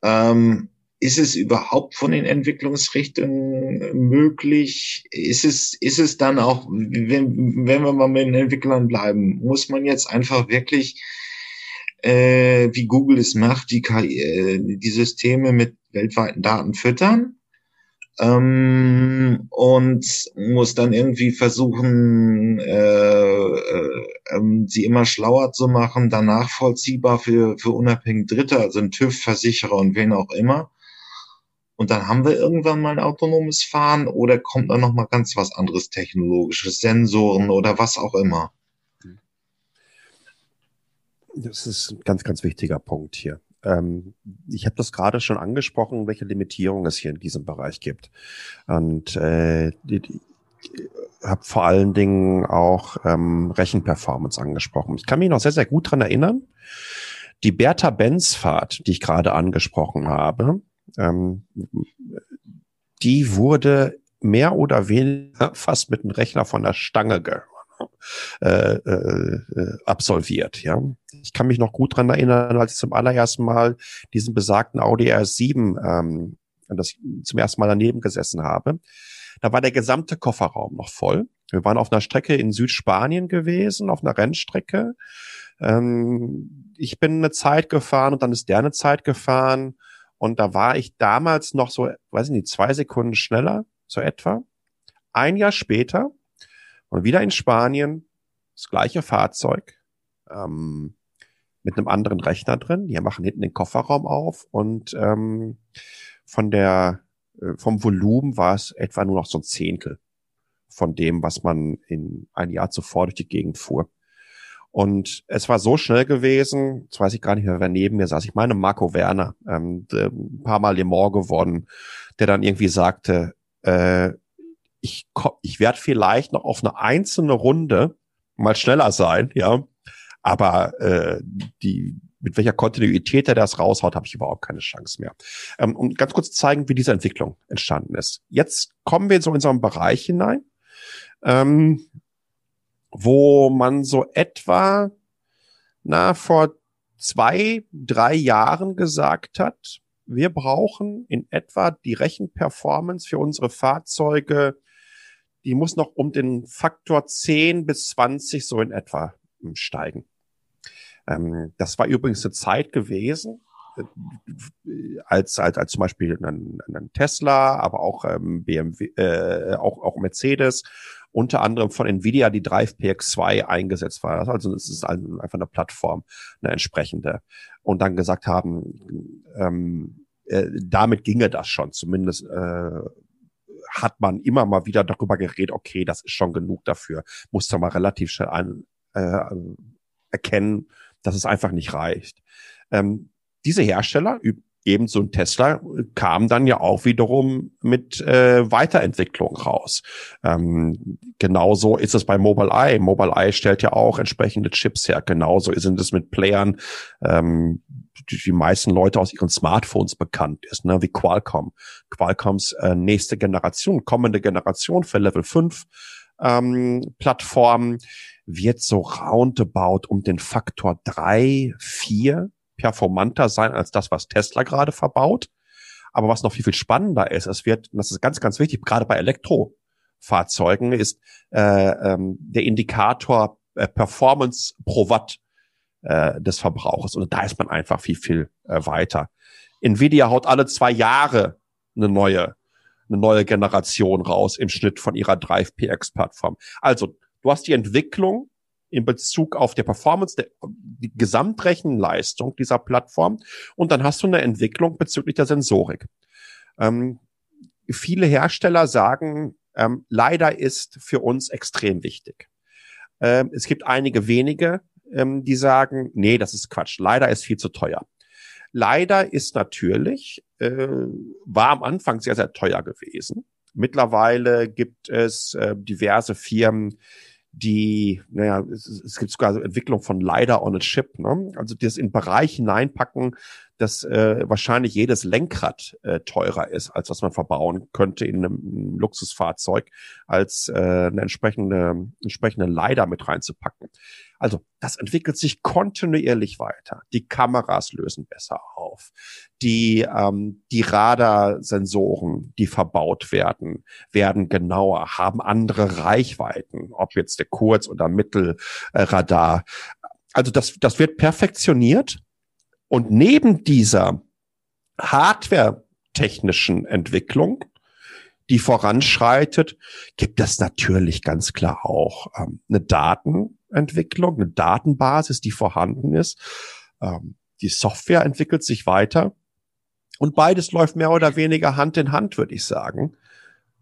Ähm, ist es überhaupt von den Entwicklungsrichtungen möglich? Ist es, ist es dann auch, wenn, wenn wir mal mit den Entwicklern bleiben, muss man jetzt einfach wirklich, äh, wie Google es macht, die, KI, äh, die Systeme mit weltweiten Daten füttern? Ähm, und muss dann irgendwie versuchen, äh, äh, ähm, sie immer schlauer zu machen, dann nachvollziehbar für, für unabhängige Dritte, also ein TÜV, Versicherer und wen auch immer. Und dann haben wir irgendwann mal ein autonomes Fahren oder kommt dann noch mal ganz was anderes technologisches, Sensoren oder was auch immer.
Das ist ein ganz, ganz wichtiger Punkt hier. Ähm, ich habe das gerade schon angesprochen, welche Limitierungen es hier in diesem Bereich gibt. Und äh, habe vor allen Dingen auch ähm, Rechenperformance angesprochen. Ich kann mich noch sehr, sehr gut dran erinnern. Die Bertha-Benz-Fahrt, die ich gerade angesprochen habe, ähm, die wurde mehr oder weniger fast mit einem Rechner von der Stange ge äh, äh, absolviert. Ja, ich kann mich noch gut dran erinnern, als ich zum allerersten Mal diesen besagten Audi R7, ähm, das zum ersten Mal daneben gesessen habe. Da war der gesamte Kofferraum noch voll. Wir waren auf einer Strecke in Südspanien gewesen, auf einer Rennstrecke. Ähm, ich bin eine Zeit gefahren und dann ist der eine Zeit gefahren. Und da war ich damals noch so, weiß ich nicht, zwei Sekunden schneller, so etwa. Ein Jahr später und wieder in Spanien, das gleiche Fahrzeug, ähm, mit einem anderen Rechner drin. Die machen hinten den Kofferraum auf und ähm, von der äh, vom Volumen war es etwa nur noch so ein Zehntel von dem, was man in ein Jahr zuvor durch die Gegend fuhr. Und es war so schnell gewesen, jetzt weiß ich gar nicht mehr, wer neben mir saß. Ich meine Marco Werner, ähm, ein paar Mal Le Mans gewonnen, der dann irgendwie sagte, äh, ich, ich werde vielleicht noch auf eine einzelne Runde mal schneller sein, ja. Aber äh, die, mit welcher Kontinuität er das raushaut, habe ich überhaupt keine Chance mehr. Ähm, um ganz kurz zeigen, wie diese Entwicklung entstanden ist. Jetzt kommen wir so in so einen Bereich hinein, ähm, wo man so etwa na vor zwei, drei Jahren gesagt hat, wir brauchen in etwa die Rechenperformance für unsere Fahrzeuge die muss noch um den Faktor 10 bis 20 so in etwa hm, steigen. Ähm, das war übrigens eine Zeit gewesen, äh, als, als, als zum Beispiel ein, ein Tesla, aber auch ähm, BMW, äh, auch, auch Mercedes, unter anderem von Nvidia die Drive PX2 eingesetzt war. Also es ist einfach eine Plattform, eine entsprechende. Und dann gesagt haben, ähm, äh, damit ginge das schon, zumindest äh, hat man immer mal wieder darüber geredet, okay, das ist schon genug dafür. Musste mal relativ schnell ein, äh, erkennen, dass es einfach nicht reicht. Ähm, diese Hersteller, ebenso ein Tesla, kam dann ja auch wiederum mit äh, Weiterentwicklung raus. Ähm, genauso ist es bei Mobileye. Mobileye stellt ja auch entsprechende Chips her. Genauso sind es mit Playern. Ähm, die, die meisten Leute aus ihren Smartphones bekannt ist, ne, wie Qualcomm. Qualcomms äh, nächste Generation, kommende Generation für Level 5 ähm, Plattformen wird so roundabout um den Faktor drei, vier performanter sein als das, was Tesla gerade verbaut. Aber was noch viel, viel spannender ist, es wird, und das ist ganz, ganz wichtig, gerade bei Elektrofahrzeugen, ist äh, ähm, der Indikator äh, Performance pro Watt äh, des Verbrauchers. Und da ist man einfach viel, viel äh, weiter. Nvidia haut alle zwei Jahre eine neue, eine neue Generation raus im Schnitt von ihrer Drive PX Plattform. Also, du hast die Entwicklung in Bezug auf der Performance, der, die Gesamtrechenleistung dieser Plattform und dann hast du eine Entwicklung bezüglich der Sensorik. Ähm, viele Hersteller sagen, ähm, leider ist für uns extrem wichtig. Ähm, es gibt einige wenige, ähm, die sagen, nee, das ist Quatsch. Leider ist viel zu teuer. Leider ist natürlich, äh, war am Anfang sehr, sehr teuer gewesen. Mittlerweile gibt es äh, diverse Firmen, die, naja, es, es gibt sogar Entwicklung von LiDAR on a Chip, ne? also das in Bereich hineinpacken, dass äh, wahrscheinlich jedes Lenkrad äh, teurer ist, als was man verbauen könnte in einem Luxusfahrzeug, als äh, eine entsprechende, entsprechende LiDAR mit reinzupacken. Also das entwickelt sich kontinuierlich weiter. Die Kameras lösen besser auf. Die, ähm, die Radarsensoren, die verbaut werden, werden genauer, haben andere Reichweiten, ob jetzt der Kurz- oder Mittelradar. Also das, das wird perfektioniert. Und neben dieser hardware-technischen Entwicklung die voranschreitet, gibt es natürlich ganz klar auch ähm, eine Datenentwicklung, eine Datenbasis, die vorhanden ist. Ähm, die Software entwickelt sich weiter und beides läuft mehr oder weniger Hand in Hand, würde ich sagen.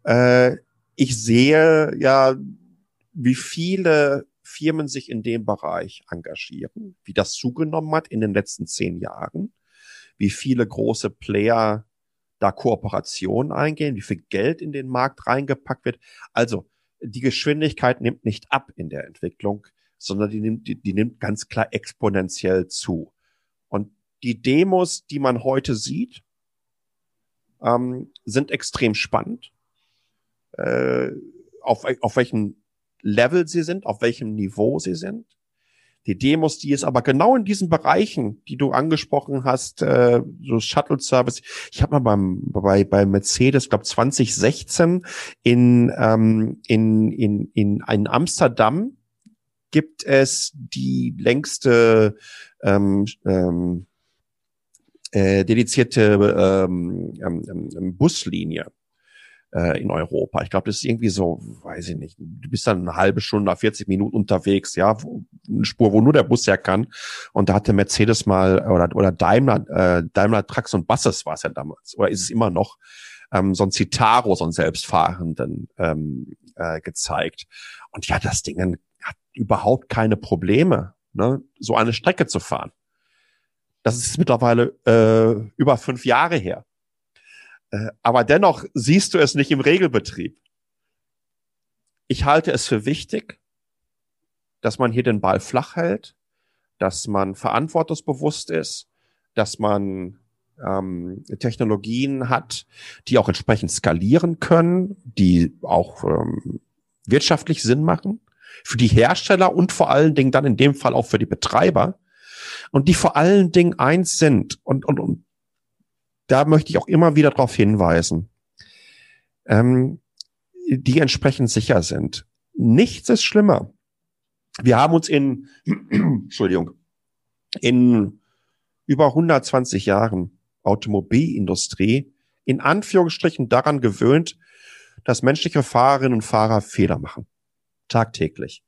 Äh, ich sehe ja, wie viele Firmen sich in dem Bereich engagieren, wie das zugenommen hat in den letzten zehn Jahren, wie viele große Player da Kooperationen eingehen, wie viel Geld in den Markt reingepackt wird. Also die Geschwindigkeit nimmt nicht ab in der Entwicklung, sondern die nimmt, die, die nimmt ganz klar exponentiell zu. Und die Demos, die man heute sieht, ähm, sind extrem spannend. Äh, auf, auf welchem Level sie sind, auf welchem Niveau sie sind die Demos, die es aber genau in diesen Bereichen, die du angesprochen hast, äh, so Shuttle-Service. Ich habe mal beim, bei, bei Mercedes, glaube 2016 in, ähm, in, in, in, in Amsterdam gibt es die längste ähm, ähm, äh, dedizierte ähm, ähm, ähm Buslinie äh, in Europa. Ich glaube, das ist irgendwie so, weiß ich nicht, du bist dann eine halbe Stunde, 40 Minuten unterwegs, ja, wo, eine Spur, wo nur der Bus ja kann. Und da hatte Mercedes mal oder oder Daimler, äh, Daimler Trucks und Buses war es ja damals, oder ist es immer noch, ähm, so ein Citaro, so ein selbstfahrenden ähm, äh, gezeigt. Und ja, das Ding hat überhaupt keine Probleme, ne, so eine Strecke zu fahren. Das ist mittlerweile äh, über fünf Jahre her. Äh, aber dennoch siehst du es nicht im Regelbetrieb. Ich halte es für wichtig, dass man hier den Ball flach hält, dass man verantwortungsbewusst ist, dass man ähm, Technologien hat, die auch entsprechend skalieren können, die auch ähm, wirtschaftlich Sinn machen, für die Hersteller und vor allen Dingen dann in dem Fall auch für die Betreiber und die vor allen Dingen eins sind und, und, und da möchte ich auch immer wieder darauf hinweisen, ähm, die entsprechend sicher sind. Nichts ist schlimmer. Wir haben uns in, Entschuldigung, in über 120 Jahren Automobilindustrie in Anführungsstrichen daran gewöhnt, dass menschliche Fahrerinnen und Fahrer Fehler machen. Tagtäglich.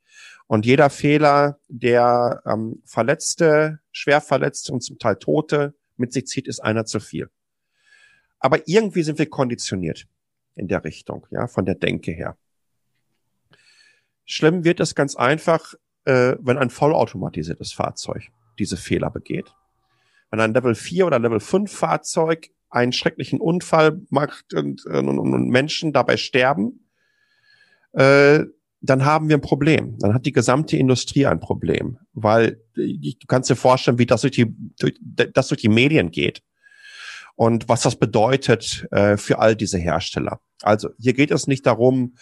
Und jeder Fehler, der ähm, Verletzte, Schwerverletzte und zum Teil Tote mit sich zieht, ist einer zu viel. Aber irgendwie sind wir konditioniert in der Richtung, ja, von der Denke her. Schlimm wird es ganz einfach, äh, wenn ein vollautomatisiertes Fahrzeug diese Fehler begeht. Wenn ein Level 4 oder Level 5 Fahrzeug einen schrecklichen Unfall macht und, und, und Menschen dabei sterben, äh, dann haben wir ein Problem. Dann hat die gesamte Industrie ein Problem, weil du kannst dir vorstellen, wie das durch die, durch, das durch die Medien geht und was das bedeutet äh, für all diese Hersteller. Also hier geht es nicht darum,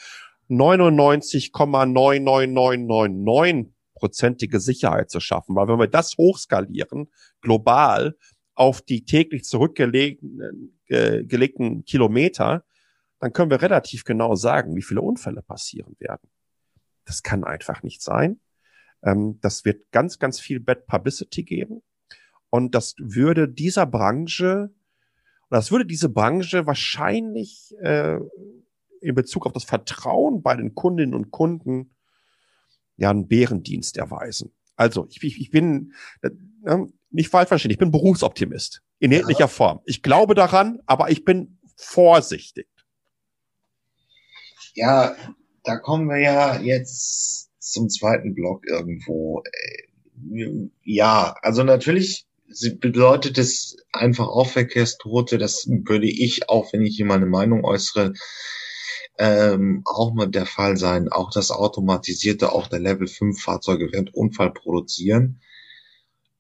99,99999 prozentige Sicherheit zu schaffen, weil wenn wir das hochskalieren, global auf die täglich zurückgelegten äh, gelegten Kilometer, dann können wir relativ genau sagen, wie viele Unfälle passieren werden. Das kann einfach nicht sein. Ähm, das wird ganz, ganz viel Bad Publicity geben. Und das würde dieser Branche, das würde diese Branche wahrscheinlich äh, in Bezug auf das Vertrauen bei den Kundinnen und Kunden ja einen Bärendienst erweisen. Also ich, ich, ich bin äh, nicht falsch verstehen, ich bin Berufsoptimist in jeglicher ja. Form. Ich glaube daran, aber ich bin vorsichtig.
Ja, da kommen wir ja jetzt zum zweiten Block irgendwo. Äh, ja, also natürlich bedeutet es einfach auch Verkehrstote. Das würde ich, auch wenn ich hier meine Meinung äußere, ähm, auch mal der Fall sein. Auch das automatisierte, auch der Level 5 Fahrzeuge werden Unfall produzieren.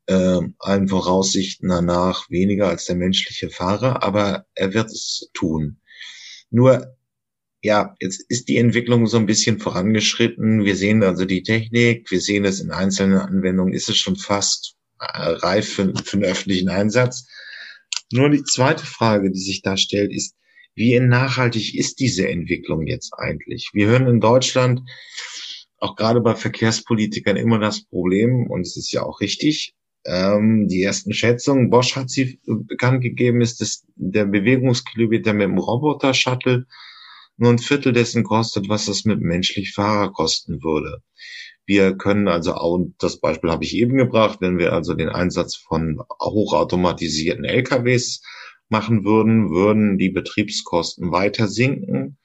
Ähm, allen Voraussichten danach weniger als der menschliche Fahrer, aber er wird es tun. Nur ja, jetzt ist die Entwicklung so ein bisschen vorangeschritten. Wir sehen also die Technik, wir sehen es in einzelnen Anwendungen, ist es schon fast reif für, für einen öffentlichen Einsatz. Nur die zweite Frage, die sich da stellt, ist, wie nachhaltig ist diese Entwicklung jetzt eigentlich? Wir hören in Deutschland auch gerade bei Verkehrspolitikern immer das Problem, und es ist ja auch richtig, ähm, die ersten Schätzungen, Bosch hat sie bekannt gegeben, ist, dass der Bewegungskilometer mit dem Roboter-Shuttle nur ein Viertel dessen kostet, was das mit menschlich Fahrer kosten würde. Wir können also auch, das Beispiel habe ich eben gebracht, wenn wir also den Einsatz von hochautomatisierten LKWs machen würden, würden die Betriebskosten weiter sinken.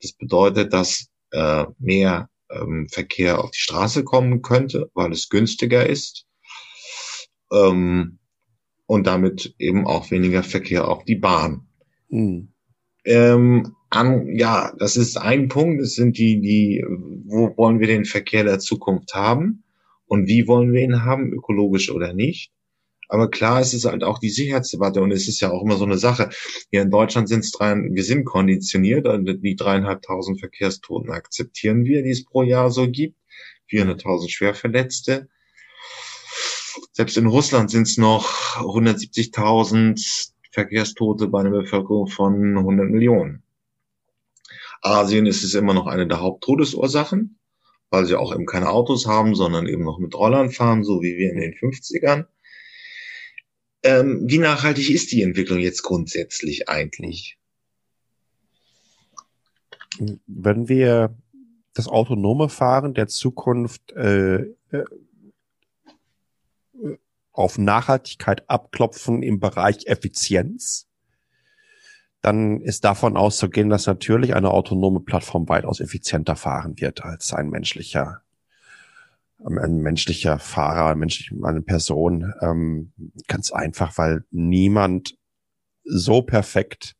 Das bedeutet, dass äh, mehr ähm, Verkehr auf die Straße kommen könnte, weil es günstiger ist. Ähm, und damit eben auch weniger Verkehr auf die Bahn. Mhm. Ähm, an, ja, das ist ein Punkt. Das sind die, die, wo wollen wir den Verkehr der Zukunft haben und wie wollen wir ihn haben, ökologisch oder nicht. Aber klar, es ist halt auch die Sicherheitsdebatte und es ist ja auch immer so eine Sache. Hier in Deutschland sind es drei, wir sind konditioniert und die dreieinhalbtausend Verkehrstoten akzeptieren wir, die es pro Jahr so gibt. 400.000 Schwerverletzte. Selbst in Russland sind es noch 170.000 Verkehrstote bei einer Bevölkerung von 100 Millionen. Asien ist es immer noch eine der Haupttodesursachen, weil sie auch eben keine Autos haben, sondern eben noch mit Rollern fahren, so wie wir in den 50ern. Ähm, wie nachhaltig ist die Entwicklung jetzt grundsätzlich eigentlich?
Wenn wir das autonome Fahren der Zukunft äh, äh, auf Nachhaltigkeit abklopfen im Bereich Effizienz, dann ist davon auszugehen, dass natürlich eine autonome Plattform weitaus effizienter fahren wird als ein menschlicher, ein menschlicher Fahrer, eine Person. Ähm, ganz einfach, weil niemand so perfekt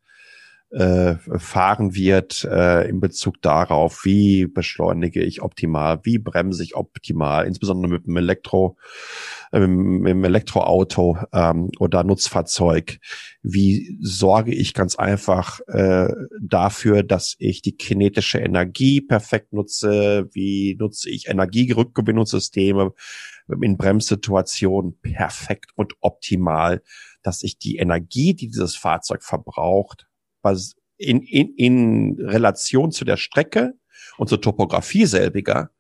äh, fahren wird äh, in Bezug darauf, wie beschleunige ich optimal, wie bremse ich optimal, insbesondere mit dem Elektro, äh, mit dem Elektroauto ähm, oder Nutzfahrzeug. Wie sorge ich ganz einfach äh, dafür, dass ich die kinetische Energie perfekt nutze? Wie nutze ich Energierückgewinnungssysteme in Bremssituationen perfekt und optimal, dass ich die Energie, die dieses Fahrzeug verbraucht, in, in, in Relation zu der Strecke und zur Topografie selbiger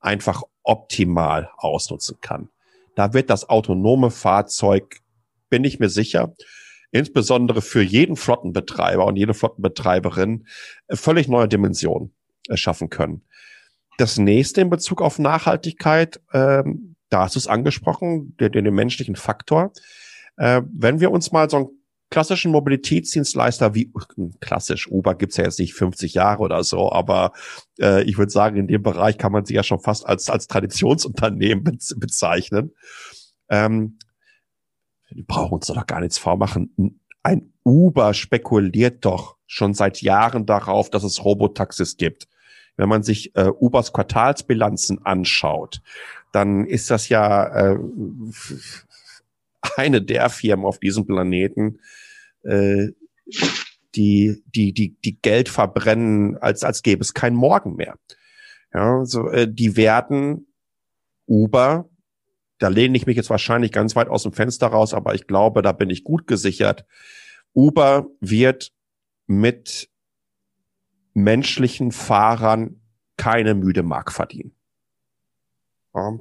einfach optimal ausnutzen kann. Da wird das autonome Fahrzeug, bin ich mir sicher, insbesondere für jeden Flottenbetreiber und jede Flottenbetreiberin äh, völlig neue Dimensionen schaffen können. Das nächste in Bezug auf Nachhaltigkeit, ähm, da hast du es angesprochen, den, den menschlichen Faktor. Äh, wenn wir uns mal so ein klassischen Mobilitätsdienstleister wie klassisch Uber gibt's ja jetzt nicht 50 Jahre oder so, aber äh, ich würde sagen, in dem Bereich kann man sie ja schon fast als als Traditionsunternehmen bezeichnen. Ähm, wir brauchen uns doch gar nichts vormachen. Ein Uber spekuliert doch schon seit Jahren darauf, dass es Robotaxis gibt. Wenn man sich äh, Ubers Quartalsbilanzen anschaut, dann ist das ja äh, eine der Firmen auf diesem Planeten, äh, die, die, die, die Geld verbrennen, als, als gäbe es kein Morgen mehr. Ja, so, äh, die werden Uber, da lehne ich mich jetzt wahrscheinlich ganz weit aus dem Fenster raus, aber ich glaube, da bin ich gut gesichert. Uber wird mit menschlichen Fahrern keine müde Mark verdienen.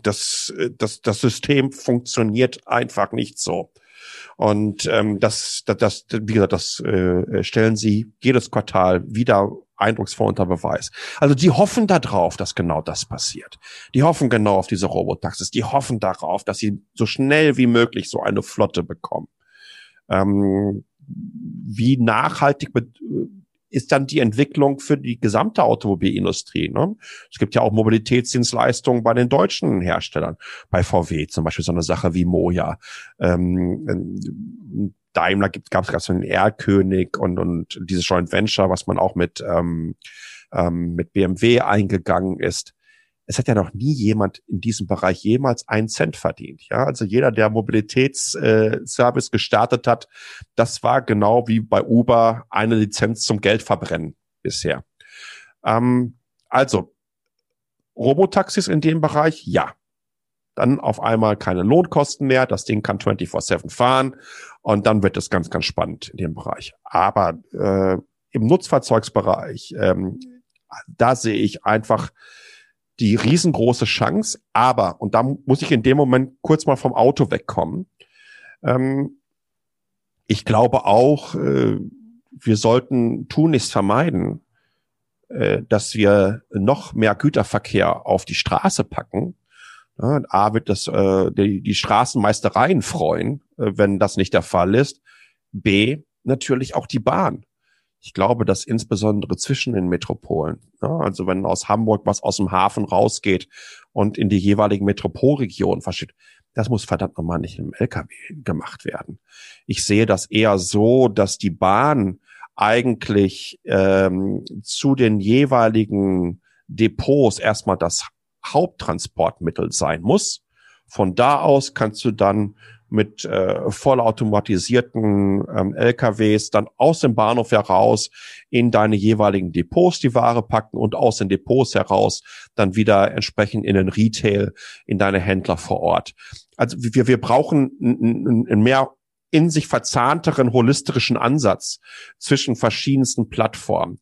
Das, das, das System funktioniert einfach nicht so. Und ähm, das, das, das, wie gesagt, das äh, stellen sie jedes Quartal wieder eindrucksvoll unter Beweis. Also die hoffen darauf, dass genau das passiert. Die hoffen genau auf diese Robotaxis. Die hoffen darauf, dass sie so schnell wie möglich so eine Flotte bekommen. Ähm, wie nachhaltig ist dann die Entwicklung für die gesamte Automobilindustrie. Ne? Es gibt ja auch Mobilitätsdienstleistungen bei den deutschen Herstellern, bei VW zum Beispiel so eine Sache wie Moja. Ähm, Daimler gibt, gab es so den R-König und, und dieses Joint Venture, was man auch mit, ähm, ähm, mit BMW eingegangen ist es hat ja noch nie jemand in diesem Bereich jemals einen Cent verdient. Ja, also jeder, der Mobilitätsservice äh, gestartet hat, das war genau wie bei Uber eine Lizenz zum Geldverbrennen bisher. Ähm, also Robotaxis in dem Bereich, ja. Dann auf einmal keine Lohnkosten mehr, das Ding kann 24/7 fahren und dann wird es ganz, ganz spannend in dem Bereich. Aber äh, im Nutzfahrzeugsbereich, ähm, da sehe ich einfach die riesengroße Chance, aber, und da muss ich in dem Moment kurz mal vom Auto wegkommen, ähm, ich glaube auch, äh, wir sollten tunlichst vermeiden, äh, dass wir noch mehr Güterverkehr auf die Straße packen. Ja, A wird das äh, die, die Straßenmeistereien freuen, äh, wenn das nicht der Fall ist. B natürlich auch die Bahn ich glaube, dass insbesondere zwischen den Metropolen, ja, also wenn aus Hamburg was aus dem Hafen rausgeht und in die jeweiligen Metropolregionen versteht, das muss verdammt nochmal nicht im LKW gemacht werden. Ich sehe das eher so, dass die Bahn eigentlich ähm, zu den jeweiligen Depots erstmal das Haupttransportmittel sein muss. Von da aus kannst du dann mit äh, vollautomatisierten ähm, LKWs dann aus dem Bahnhof heraus in deine jeweiligen Depots die Ware packen und aus den Depots heraus dann wieder entsprechend in den Retail, in deine Händler vor Ort. Also wir, wir brauchen einen mehr in sich verzahnteren holistischen Ansatz zwischen verschiedensten Plattformen.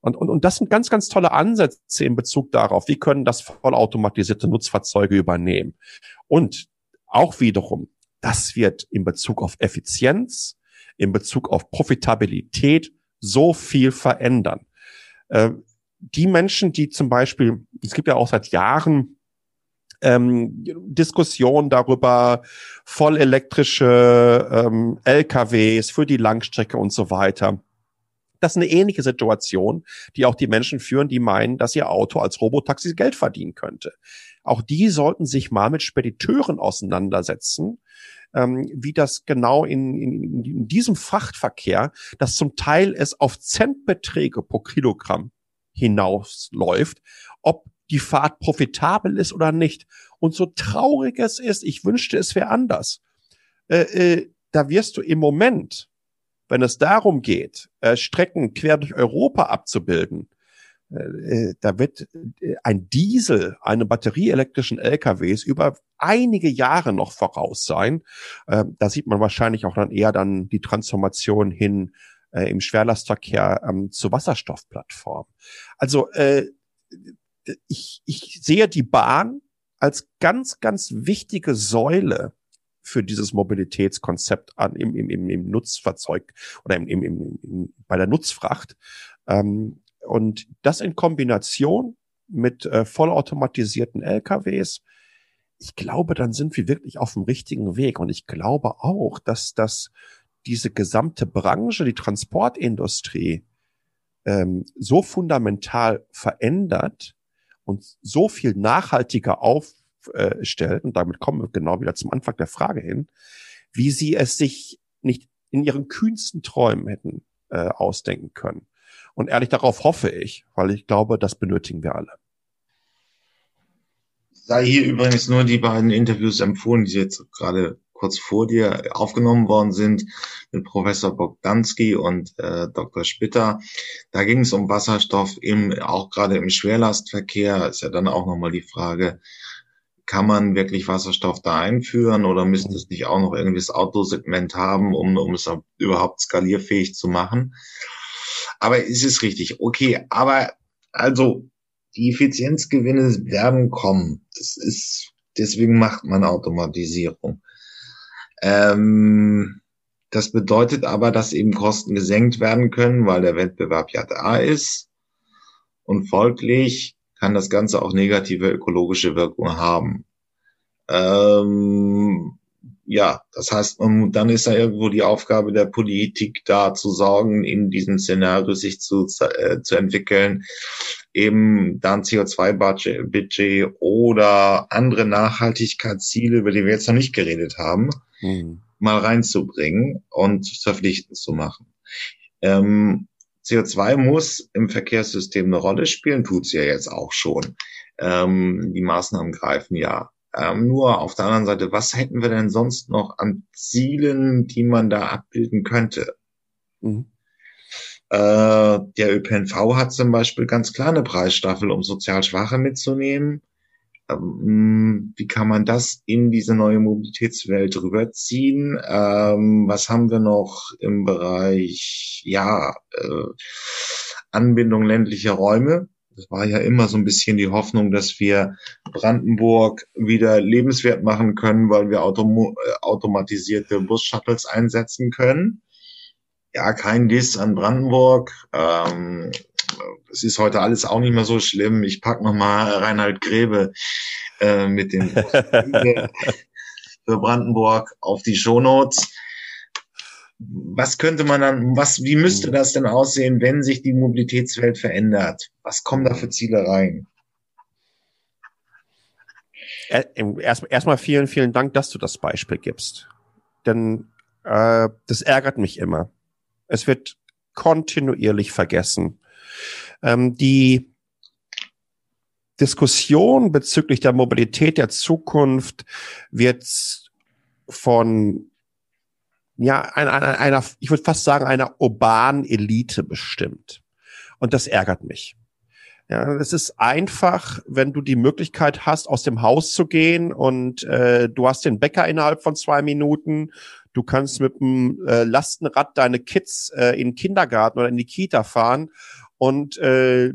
Und, und, und das sind ganz, ganz tolle Ansätze in Bezug darauf, wie können das vollautomatisierte Nutzfahrzeuge übernehmen. Und auch wiederum das wird in Bezug auf Effizienz, in Bezug auf Profitabilität so viel verändern. Äh, die Menschen, die zum Beispiel, es gibt ja auch seit Jahren ähm, Diskussionen darüber, vollelektrische ähm, LKWs für die Langstrecke und so weiter. Das ist eine ähnliche Situation, die auch die Menschen führen, die meinen, dass ihr Auto als Robotaxi Geld verdienen könnte. Auch die sollten sich mal mit Spediteuren auseinandersetzen, ähm, wie das genau in, in, in diesem Frachtverkehr, das zum Teil es auf Centbeträge pro Kilogramm hinausläuft, ob die Fahrt profitabel ist oder nicht. Und so traurig es ist, ich wünschte, es wäre anders. Äh, äh, da wirst du im Moment, wenn es darum geht, äh, Strecken quer durch Europa abzubilden, da wird äh, ein Diesel, eine batterieelektrischen LKWs über einige Jahre noch voraus sein. Ähm, da sieht man wahrscheinlich auch dann eher dann die Transformation hin äh, im Schwerlastverkehr ähm, zur Wasserstoffplattform. Also ich, ich sehe die Bahn als ganz, ganz wichtige Säule für dieses Mobilitätskonzept an im, im, im, Nutzfahrzeug oder im, im, im, bei der Nutzfracht. Ähm, und das in Kombination mit äh, vollautomatisierten LKWs, ich glaube, dann sind wir wirklich auf dem richtigen Weg. Und ich glaube auch, dass das diese gesamte Branche, die Transportindustrie, ähm, so fundamental verändert und so viel nachhaltiger aufstellt, und damit kommen wir genau wieder zum Anfang der Frage hin, wie sie es sich nicht in ihren kühnsten Träumen hätten äh, ausdenken können. Und ehrlich, darauf hoffe ich, weil ich glaube, das benötigen wir alle.
Sei hier übrigens nur die beiden Interviews empfohlen, die jetzt gerade kurz vor dir aufgenommen worden sind mit Professor Bogdanski und äh, Dr. Spitter. Da ging es um Wasserstoff, eben auch gerade im Schwerlastverkehr ist ja dann auch nochmal die Frage, kann man wirklich Wasserstoff da einführen oder müsste es nicht auch noch irgendwie das Autosegment haben, um, um es überhaupt skalierfähig zu machen? Aber es ist richtig. Okay, aber also die Effizienzgewinne werden kommen. Das ist, deswegen macht man Automatisierung. Ähm, das bedeutet aber, dass eben Kosten gesenkt werden können, weil der Wettbewerb ja da ist. Und folglich kann das Ganze auch negative ökologische Wirkung haben. Ähm, ja, das heißt, dann ist da irgendwo die Aufgabe der Politik, da zu sorgen, in diesem Szenario sich zu, äh, zu entwickeln, eben dann CO2-Budget oder andere Nachhaltigkeitsziele, über die wir jetzt noch nicht geredet haben, mhm. mal reinzubringen und verpflichtend zu machen. Ähm, CO2 muss im Verkehrssystem eine Rolle spielen, tut's ja jetzt auch schon. Ähm, die Maßnahmen greifen ja. Ähm, nur auf der anderen Seite, was hätten wir denn sonst noch an Zielen, die man da abbilden könnte? Mhm. Äh, der ÖPNV hat zum Beispiel ganz klar eine Preisstaffel, um sozial Schwache mitzunehmen. Ähm, wie kann man das in diese neue Mobilitätswelt rüberziehen? Ähm, was haben wir noch im Bereich, ja, äh, Anbindung ländlicher Räume? Das war ja immer so ein bisschen die Hoffnung, dass wir Brandenburg wieder lebenswert machen können, weil wir autom äh, automatisierte Bus-Shuttles einsetzen können. Ja, kein Diss an Brandenburg. Ähm, es ist heute alles auch nicht mehr so schlimm. Ich pack noch mal Reinhard Grebe äh, mit dem für Brandenburg auf die Shownotes. Was könnte man dann, was, wie müsste das denn aussehen, wenn sich die Mobilitätswelt verändert? Was kommen da für Ziele rein?
Erstmal erst vielen, vielen Dank, dass du das Beispiel gibst. Denn äh, das ärgert mich immer. Es wird kontinuierlich vergessen. Ähm, die Diskussion bezüglich der Mobilität der Zukunft wird von ja, einer, einer, einer ich würde fast sagen, einer urbanen Elite bestimmt. Und das ärgert mich. Ja, es ist einfach, wenn du die Möglichkeit hast, aus dem Haus zu gehen und äh, du hast den Bäcker innerhalb von zwei Minuten, du kannst mit dem äh, Lastenrad deine Kids äh, in den Kindergarten oder in die Kita fahren und äh,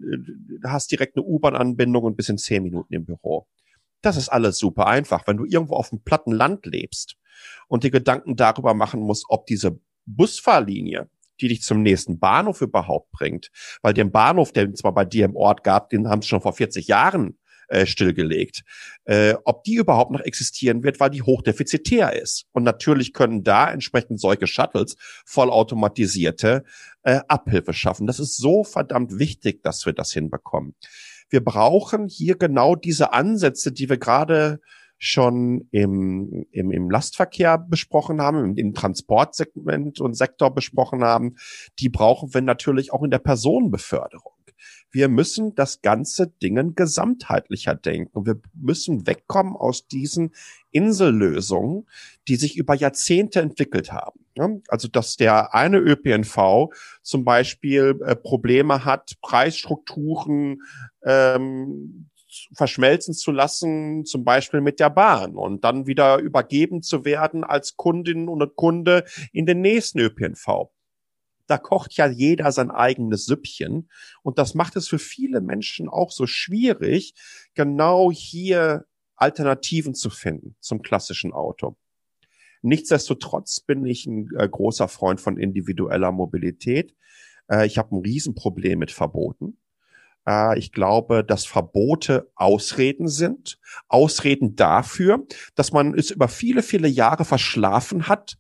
hast direkt eine U-Bahn-Anbindung und bis in zehn Minuten im Büro. Das ist alles super einfach. Wenn du irgendwo auf dem platten Land lebst und dir Gedanken darüber machen musst, ob diese Busfahrlinie, die dich zum nächsten Bahnhof überhaupt bringt, weil den Bahnhof, der zwar bei dir im Ort gab, den haben sie schon vor 40 Jahren äh, stillgelegt. Äh, ob die überhaupt noch existieren wird, weil die hochdefizitär ist. Und natürlich können da entsprechend solche Shuttles vollautomatisierte äh, Abhilfe schaffen. Das ist so verdammt wichtig, dass wir das hinbekommen. Wir brauchen hier genau diese Ansätze, die wir gerade schon im, im, im Lastverkehr besprochen haben, im, im Transportsegment und Sektor besprochen haben, die brauchen wir natürlich auch in der Personenbeförderung. Wir müssen das ganze Dingen gesamtheitlicher denken. Wir müssen wegkommen aus diesen Insellösungen, die sich über Jahrzehnte entwickelt haben. Also, dass der eine ÖPNV zum Beispiel äh, Probleme hat, Preisstrukturen ähm, verschmelzen zu lassen, zum Beispiel mit der Bahn und dann wieder übergeben zu werden als Kundin und Kunde in den nächsten ÖPNV da kocht ja jeder sein eigenes Süppchen. Und das macht es für viele Menschen auch so schwierig, genau hier Alternativen zu finden zum klassischen Auto. Nichtsdestotrotz bin ich ein äh, großer Freund von individueller Mobilität. Äh, ich habe ein Riesenproblem mit Verboten. Äh, ich glaube, dass Verbote Ausreden sind. Ausreden dafür, dass man es über viele, viele Jahre verschlafen hat,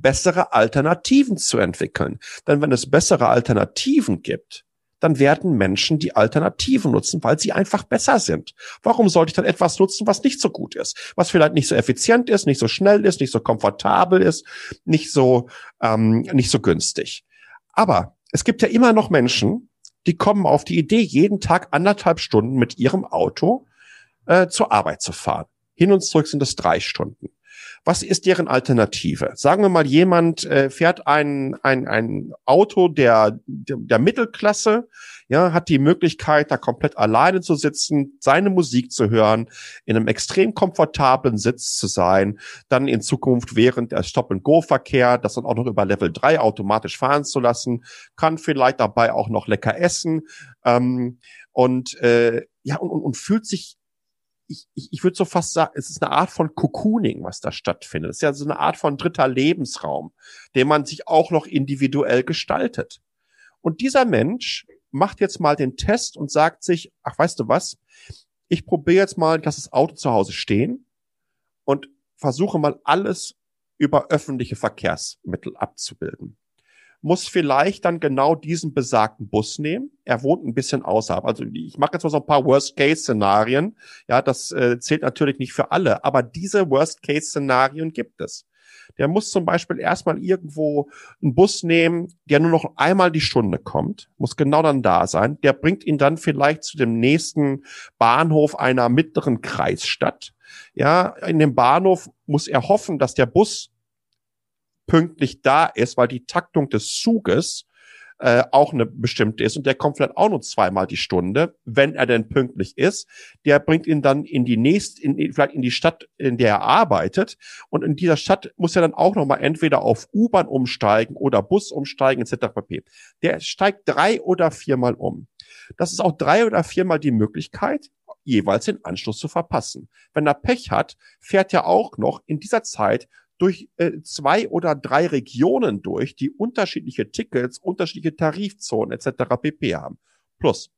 bessere Alternativen zu entwickeln. Denn wenn es bessere Alternativen gibt, dann werden Menschen die Alternativen nutzen, weil sie einfach besser sind. Warum sollte ich dann etwas nutzen, was nicht so gut ist, was vielleicht nicht so effizient ist, nicht so schnell ist, nicht so komfortabel ist, nicht so ähm, nicht so günstig? Aber es gibt ja immer noch Menschen, die kommen auf die Idee, jeden Tag anderthalb Stunden mit ihrem Auto äh, zur Arbeit zu fahren. Hin und zurück sind es drei Stunden. Was ist deren Alternative? Sagen wir mal, jemand äh, fährt ein, ein, ein Auto der, der, der Mittelklasse, ja, hat die Möglichkeit, da komplett alleine zu sitzen, seine Musik zu hören, in einem extrem komfortablen Sitz zu sein, dann in Zukunft während der Stop-and-Go-Verkehr, das dann auch noch über Level 3 automatisch fahren zu lassen, kann vielleicht dabei auch noch lecker essen ähm, und äh, ja und, und, und fühlt sich ich, ich, ich würde so fast sagen, es ist eine Art von Cocooning, was da stattfindet. Es ist ja so eine Art von dritter Lebensraum, den man sich auch noch individuell gestaltet. Und dieser Mensch macht jetzt mal den Test und sagt sich, ach, weißt du was? Ich probiere jetzt mal, dass das Auto zu Hause stehen und versuche mal alles über öffentliche Verkehrsmittel abzubilden muss vielleicht dann genau diesen besagten Bus nehmen. Er wohnt ein bisschen außerhalb. Also ich mache jetzt mal so ein paar Worst-Case-Szenarien. Ja, das äh, zählt natürlich nicht für alle, aber diese Worst-Case-Szenarien gibt es. Der muss zum Beispiel erstmal irgendwo einen Bus nehmen, der nur noch einmal die Stunde kommt, muss genau dann da sein. Der bringt ihn dann vielleicht zu dem nächsten Bahnhof einer mittleren Kreisstadt. Ja, in dem Bahnhof muss er hoffen, dass der Bus pünktlich da ist, weil die Taktung des Zuges äh, auch eine bestimmte ist und der kommt vielleicht auch nur zweimal die Stunde, wenn er denn pünktlich ist. Der bringt ihn dann in die nächste, in, vielleicht in die Stadt, in der er arbeitet und in dieser Stadt muss er dann auch noch mal entweder auf U-Bahn umsteigen oder Bus umsteigen etc. pp. Der steigt drei oder viermal um. Das ist auch drei oder viermal die Möglichkeit, jeweils den Anschluss zu verpassen. Wenn er Pech hat, fährt er auch noch in dieser Zeit durch äh, zwei oder drei Regionen durch, die unterschiedliche Tickets, unterschiedliche Tarifzonen etc. pp. haben. Plus,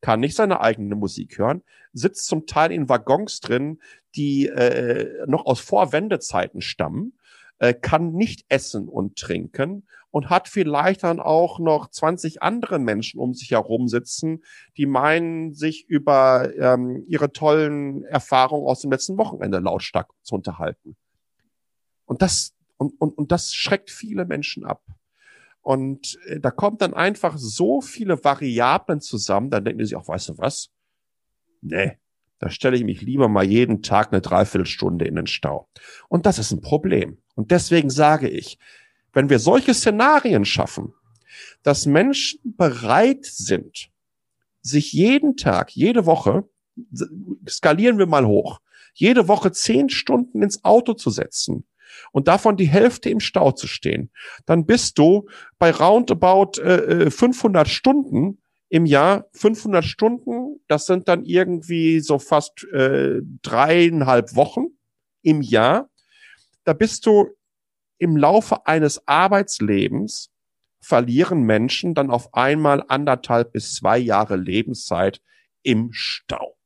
kann nicht seine eigene Musik hören, sitzt zum Teil in Waggons drin, die äh, noch aus Vorwendezeiten stammen, äh, kann nicht essen und trinken und hat vielleicht dann auch noch 20 andere Menschen um sich herum sitzen, die meinen, sich über ähm, ihre tollen Erfahrungen aus dem letzten Wochenende lautstark zu unterhalten. Und das, und, und, und das schreckt viele Menschen ab. Und äh, da kommt dann einfach so viele Variablen zusammen, dann denken sie auch, weißt du was? Nee, da stelle ich mich lieber mal jeden Tag eine Dreiviertelstunde in den Stau. Und das ist ein Problem. Und deswegen sage ich, wenn wir solche Szenarien schaffen, dass Menschen bereit sind, sich jeden Tag, jede Woche, skalieren wir mal hoch, jede Woche zehn Stunden ins Auto zu setzen, und davon die Hälfte im Stau zu stehen, dann bist du bei roundabout äh, 500 äh, Stunden im Jahr 500 Stunden, das sind dann irgendwie so fast äh, dreieinhalb Wochen im Jahr. Da bist du im Laufe eines Arbeitslebens verlieren Menschen dann auf einmal anderthalb bis zwei Jahre Lebenszeit im Stau.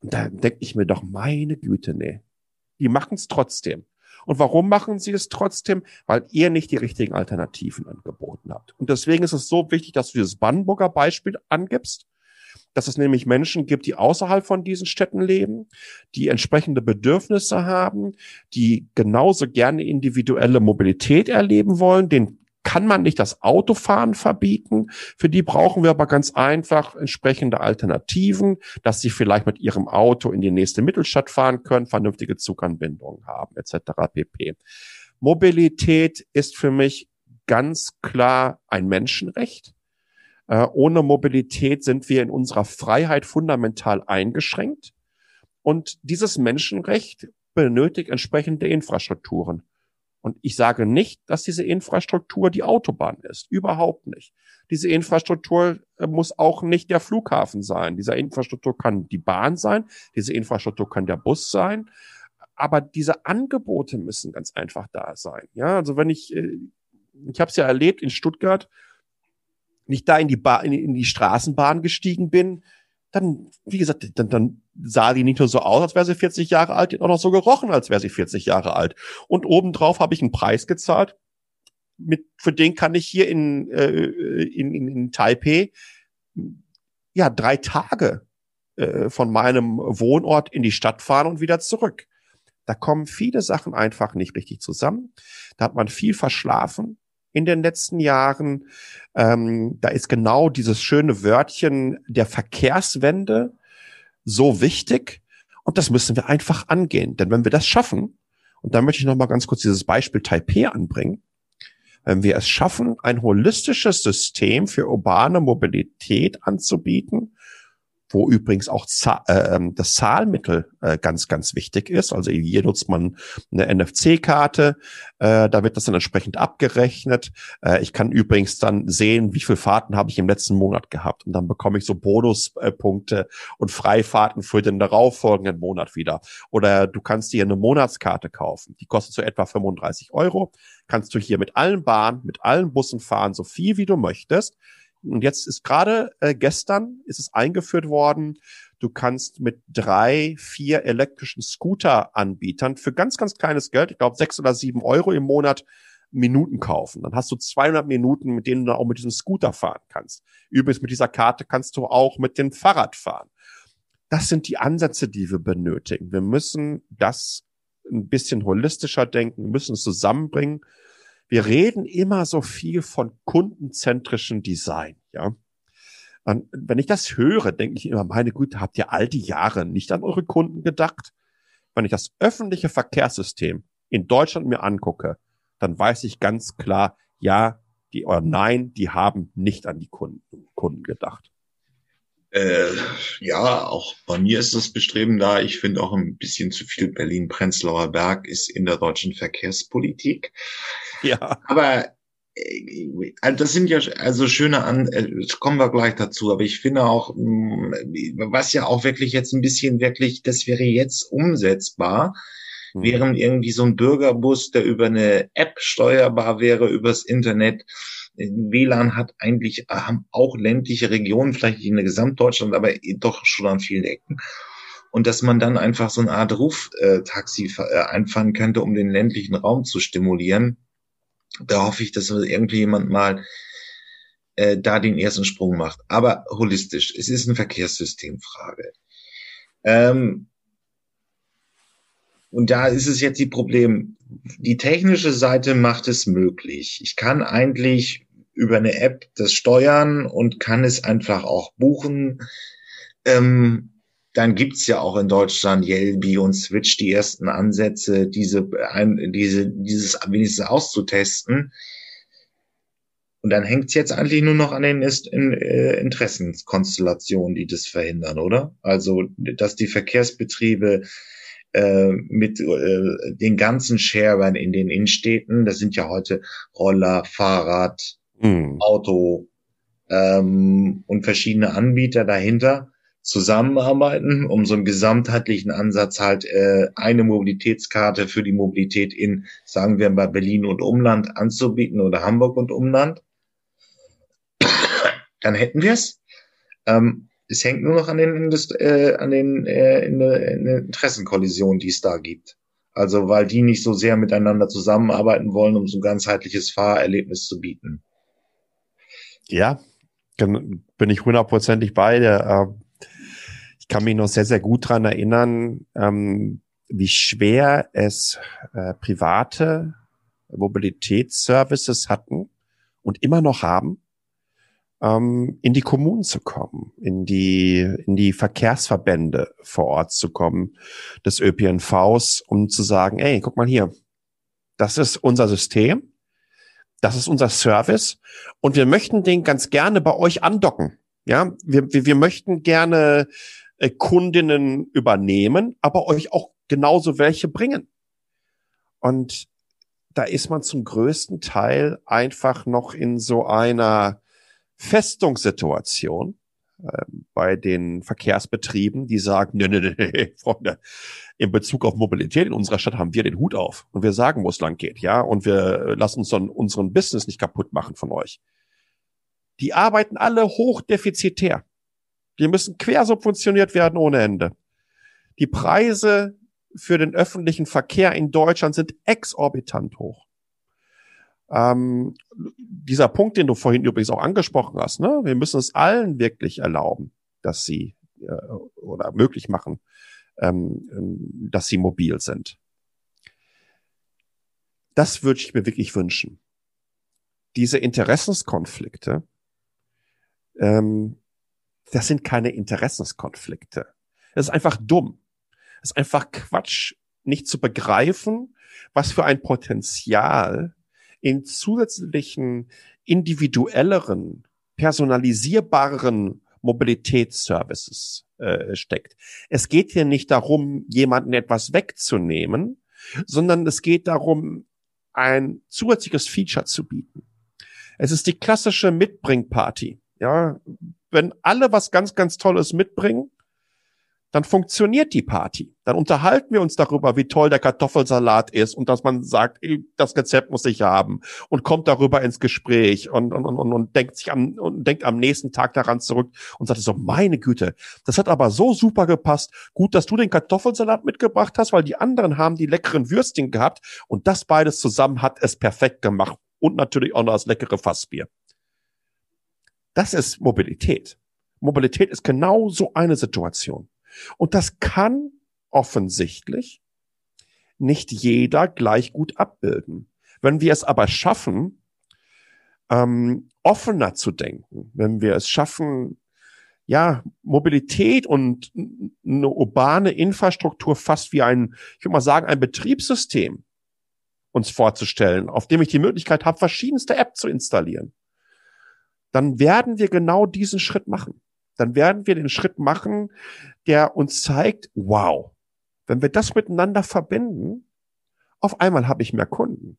Und da denke ich mir doch, meine Güte, nee. Die machen es trotzdem. Und warum machen sie es trotzdem? Weil ihr nicht die richtigen Alternativen angeboten habt. Und deswegen ist es so wichtig, dass du dieses Brandenburger Beispiel angibst, dass es nämlich Menschen gibt, die außerhalb von diesen Städten leben, die entsprechende Bedürfnisse haben, die genauso gerne individuelle Mobilität erleben wollen, den kann man nicht das Autofahren verbieten. Für die brauchen wir aber ganz einfach entsprechende Alternativen, dass sie vielleicht mit ihrem Auto in die nächste Mittelstadt fahren können, vernünftige Zuganbindungen haben, etc. pp. Mobilität ist für mich ganz klar ein Menschenrecht. Äh, ohne Mobilität sind wir in unserer Freiheit fundamental eingeschränkt. Und dieses Menschenrecht benötigt entsprechende Infrastrukturen. Und ich sage nicht, dass diese Infrastruktur die Autobahn ist. Überhaupt nicht. Diese Infrastruktur äh, muss auch nicht der Flughafen sein. Diese Infrastruktur kann die Bahn sein. Diese Infrastruktur kann der Bus sein. Aber diese Angebote müssen ganz einfach da sein. Ja, also wenn ich, äh, ich habe es ja erlebt in Stuttgart, nicht da in die, ba in, in die Straßenbahn gestiegen bin, dann, wie gesagt, dann, dann sah die nicht nur so aus, als wäre sie 40 Jahre alt, die hat auch noch so gerochen, als wäre sie 40 Jahre alt. Und obendrauf habe ich einen Preis gezahlt, mit, für den kann ich hier in, äh, in, in, in Taipei ja drei Tage äh, von meinem Wohnort in die Stadt fahren und wieder zurück. Da kommen viele Sachen einfach nicht richtig zusammen. Da hat man viel verschlafen in den letzten Jahren. Ähm, da ist genau dieses schöne Wörtchen der Verkehrswende so wichtig. Und das müssen wir einfach angehen. Denn wenn wir das schaffen, und da möchte ich noch mal ganz kurz dieses Beispiel Taipei anbringen, wenn wir es schaffen, ein holistisches System für urbane Mobilität anzubieten, wo übrigens auch äh, ähm, das Zahlmittel äh, ganz, ganz wichtig ist. Also hier nutzt man eine NFC-Karte, äh, da wird das dann entsprechend abgerechnet. Äh, ich kann übrigens dann sehen, wie viele Fahrten habe ich im letzten Monat gehabt und dann bekomme ich so Bonuspunkte und Freifahrten für den darauffolgenden Monat wieder. Oder du kannst dir eine Monatskarte kaufen, die kostet so etwa 35 Euro. Kannst du hier mit allen Bahnen, mit allen Bussen fahren, so viel wie du möchtest und jetzt ist gerade äh, gestern ist es eingeführt worden, du kannst mit drei, vier elektrischen Scooter-Anbietern für ganz, ganz kleines Geld, ich glaube sechs oder sieben Euro im Monat, Minuten kaufen. Dann hast du 200 Minuten, mit denen du auch mit diesem Scooter fahren kannst. Übrigens mit dieser Karte kannst du auch mit dem Fahrrad fahren. Das sind die Ansätze, die wir benötigen. Wir müssen das ein bisschen holistischer denken, müssen es zusammenbringen wir reden immer so viel von kundenzentrischem Design, ja. Und wenn ich das höre, denke ich immer, meine Güte, habt ihr all die Jahre nicht an eure Kunden gedacht? Wenn ich das öffentliche Verkehrssystem in Deutschland mir angucke, dann weiß ich ganz klar, ja, die oder nein, die haben nicht an die Kunden, Kunden gedacht.
Äh, ja, auch bei mir ist das Bestreben da. Ich finde auch ein bisschen zu viel Berlin-Prenzlauer Berg ist in der deutschen Verkehrspolitik. Ja. Aber äh, also das sind ja also schöne an, äh, kommen wir gleich dazu, aber ich finde auch, mm, was ja auch wirklich jetzt ein bisschen wirklich, das wäre jetzt umsetzbar, mhm. während irgendwie so ein Bürgerbus, der über eine App steuerbar wäre, übers Internet, WLAN hat eigentlich, haben auch ländliche Regionen, vielleicht nicht in der Gesamtdeutschland, aber doch schon an vielen Ecken. Und dass man dann einfach so eine Art Ruftaxi äh, einfahren könnte, um den ländlichen Raum zu stimulieren. Da hoffe ich, dass irgendwie jemand mal äh, da den ersten Sprung macht. Aber holistisch. Es ist eine Verkehrssystemfrage. Ähm, und da ist es jetzt die Problem. Die technische Seite macht es möglich. Ich kann eigentlich über eine App das steuern und kann es einfach auch buchen. Ähm, dann gibt's ja auch in Deutschland Yelby und Switch die ersten Ansätze, diese, ein, diese, dieses wenigstens auszutesten. Und dann hängt's jetzt eigentlich nur noch an den in, äh, Interessenskonstellationen, die das verhindern, oder? Also, dass die Verkehrsbetriebe äh, mit äh, den ganzen Sharern in den Innenstädten, das sind ja heute Roller, Fahrrad, mhm. Auto ähm, und verschiedene Anbieter dahinter zusammenarbeiten, um so einen gesamtheitlichen Ansatz halt äh, eine Mobilitätskarte für die Mobilität in, sagen wir mal, Berlin und Umland anzubieten oder Hamburg und Umland. Dann hätten wir es. Ähm, es hängt nur noch an den, Indust äh, an den, äh, in, in Interessenkollisionen, die es da gibt. Also weil die nicht so sehr miteinander zusammenarbeiten wollen, um so ein ganzheitliches Fahrerlebnis zu bieten.
Ja, bin ich hundertprozentig bei dir. Ähm, ich kann mich noch sehr, sehr gut dran erinnern, ähm, wie schwer es äh, private Mobilitätsservices hatten und immer noch haben, ähm, in die Kommunen zu kommen, in die, in die Verkehrsverbände vor Ort zu kommen, des ÖPNVs, um zu sagen, ey, guck mal hier, das ist unser System das ist unser Service und wir möchten den ganz gerne bei euch andocken. Ja, wir, wir, wir möchten gerne äh, Kundinnen übernehmen, aber euch auch genauso welche bringen. Und da ist man zum größten Teil einfach noch in so einer Festungssituation bei den Verkehrsbetrieben, die sagen, nee, nee, nee, Freunde, in Bezug auf Mobilität in unserer Stadt haben wir den Hut auf und wir sagen, wo es lang geht, ja, und wir lassen uns dann unseren Business nicht kaputt machen von euch. Die arbeiten alle hochdefizitär. Die müssen quersubventioniert werden ohne Ende. Die Preise für den öffentlichen Verkehr in Deutschland sind exorbitant hoch. Ähm, dieser Punkt, den du vorhin übrigens auch angesprochen hast, ne? wir müssen es allen wirklich erlauben, dass sie äh, oder möglich machen, ähm, dass sie mobil sind. Das würde ich mir wirklich wünschen. diese Interessenskonflikte, ähm, das sind keine Interessenskonflikte. Das ist einfach dumm. Das ist einfach Quatsch, nicht zu begreifen, was für ein Potenzial in zusätzlichen, individuelleren, personalisierbaren Mobilitätsservices äh, steckt. Es geht hier nicht darum, jemanden etwas wegzunehmen, sondern es geht darum, ein zusätzliches Feature zu bieten. Es ist die klassische Mitbringparty. Ja, wenn alle was ganz, ganz Tolles mitbringen, dann funktioniert die Party. Dann unterhalten wir uns darüber, wie toll der Kartoffelsalat ist und dass man sagt, das Rezept muss ich haben und kommt darüber ins Gespräch und, und, und, und denkt sich am, und denkt am nächsten Tag daran zurück und sagt so, meine Güte, das hat aber so super gepasst. Gut, dass du den Kartoffelsalat mitgebracht hast, weil die anderen haben die leckeren Würstchen gehabt und das beides zusammen hat es perfekt gemacht und natürlich auch noch das leckere Fassbier. Das ist Mobilität. Mobilität ist genau so eine Situation. Und das kann offensichtlich nicht jeder gleich gut abbilden. Wenn wir es aber schaffen, ähm, offener zu denken, wenn wir es schaffen, ja, Mobilität und eine urbane Infrastruktur fast wie ein, ich würde mal sagen, ein Betriebssystem uns vorzustellen, auf dem ich die Möglichkeit habe, verschiedenste Apps zu installieren, dann werden wir genau diesen Schritt machen dann werden wir den Schritt machen, der uns zeigt, wow, wenn wir das miteinander verbinden, auf einmal habe ich mehr Kunden.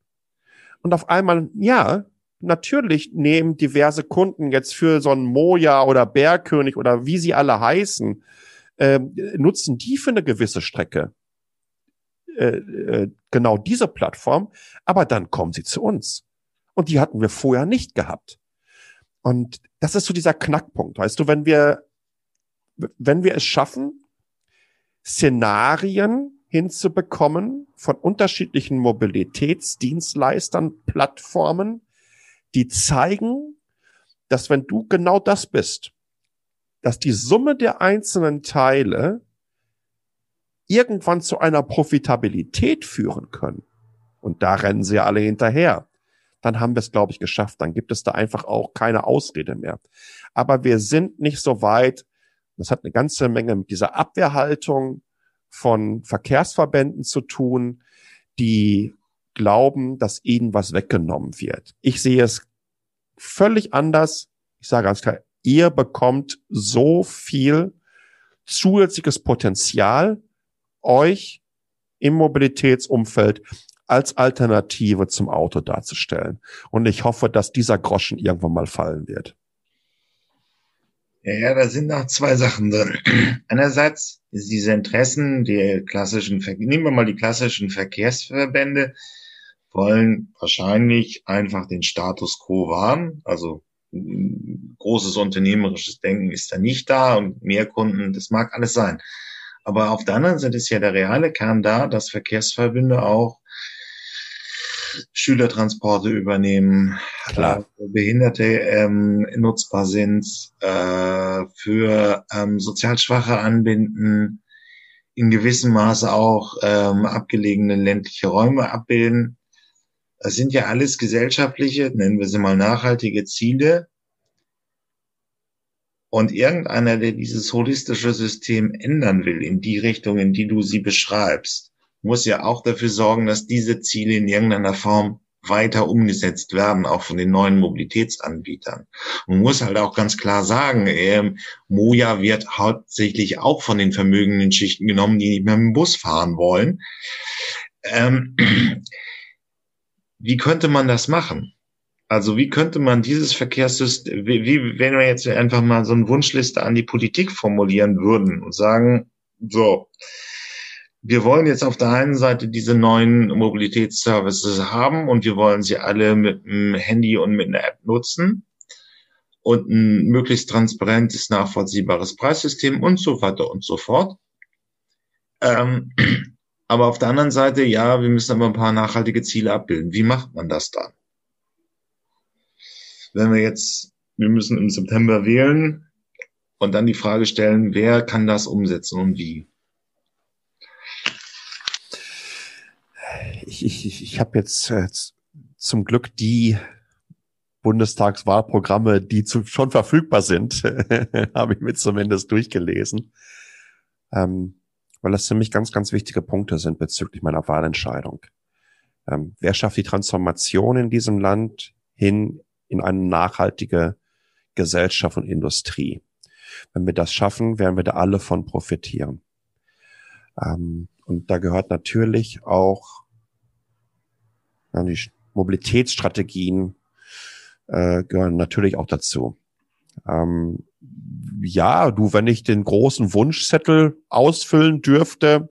Und auf einmal, ja, natürlich nehmen diverse Kunden jetzt für so einen Moja oder Bergkönig oder wie sie alle heißen, äh, nutzen die für eine gewisse Strecke äh, äh, genau diese Plattform, aber dann kommen sie zu uns. Und die hatten wir vorher nicht gehabt. Und das ist so dieser Knackpunkt, weißt du, wenn wir, wenn wir es schaffen, Szenarien hinzubekommen von unterschiedlichen Mobilitätsdienstleistern, Plattformen, die zeigen, dass wenn du genau das bist, dass die Summe der einzelnen Teile irgendwann zu einer Profitabilität führen können. Und da rennen sie alle hinterher dann haben wir es, glaube ich, geschafft. Dann gibt es da einfach auch keine Ausrede mehr. Aber wir sind nicht so weit. Das hat eine ganze Menge mit dieser Abwehrhaltung von Verkehrsverbänden zu tun, die glauben, dass ihnen was weggenommen wird. Ich sehe es völlig anders. Ich sage ganz klar, ihr bekommt so viel zusätzliches Potenzial, euch im Mobilitätsumfeld als Alternative zum Auto darzustellen. Und ich hoffe, dass dieser Groschen irgendwann mal fallen wird.
Ja, da sind noch zwei Sachen drin. Einerseits ist diese Interessen die klassischen, nehmen wir mal die klassischen Verkehrsverbände, wollen wahrscheinlich einfach den Status quo wahren. Also großes unternehmerisches Denken ist da nicht da und mehr Kunden, das mag alles sein. Aber auf der anderen Seite ist ja der reale Kern da, dass Verkehrsverbünde auch Schülertransporte übernehmen,
Klar.
Äh, Behinderte ähm, nutzbar sind, äh, für ähm, sozial Schwache anbinden, in gewissem Maße auch ähm, abgelegene ländliche Räume abbilden. Das sind ja alles gesellschaftliche, nennen wir sie mal nachhaltige Ziele. Und irgendeiner, der dieses holistische System ändern will in die Richtung, in die du sie beschreibst, muss ja auch dafür sorgen, dass diese Ziele in irgendeiner Form weiter umgesetzt werden, auch von den neuen Mobilitätsanbietern. Man muss halt auch ganz klar sagen, äh, Moja wird hauptsächlich auch von den vermögenden Schichten genommen, die nicht mehr mit dem Bus fahren wollen. Ähm, wie könnte man das machen? Also wie könnte man dieses Verkehrssystem, wie, wie wenn wir jetzt einfach mal so eine Wunschliste an die Politik formulieren würden und sagen, so, wir wollen jetzt auf der einen Seite diese neuen Mobilitätsservices haben und wir wollen sie alle mit einem Handy und mit einer App nutzen und ein möglichst transparentes, nachvollziehbares Preissystem und so weiter und so fort. Ähm, aber auf der anderen Seite, ja, wir müssen aber ein paar nachhaltige Ziele abbilden. Wie macht man das dann? Wenn wir jetzt, wir müssen im September wählen und dann die Frage stellen, wer kann das umsetzen und wie?
Ich, ich, ich habe jetzt äh, zum Glück die Bundestagswahlprogramme, die zu, schon verfügbar sind, habe ich mir zumindest durchgelesen. Ähm, weil das für mich ganz, ganz wichtige Punkte sind bezüglich meiner Wahlentscheidung. Ähm, wer schafft die Transformation in diesem Land hin in eine nachhaltige Gesellschaft und Industrie? Wenn wir das schaffen, werden wir da alle von profitieren. Ähm, und da gehört natürlich auch ja, die Mobilitätsstrategien äh, gehören natürlich auch dazu. Ähm, ja, du, wenn ich den großen Wunschzettel ausfüllen dürfte,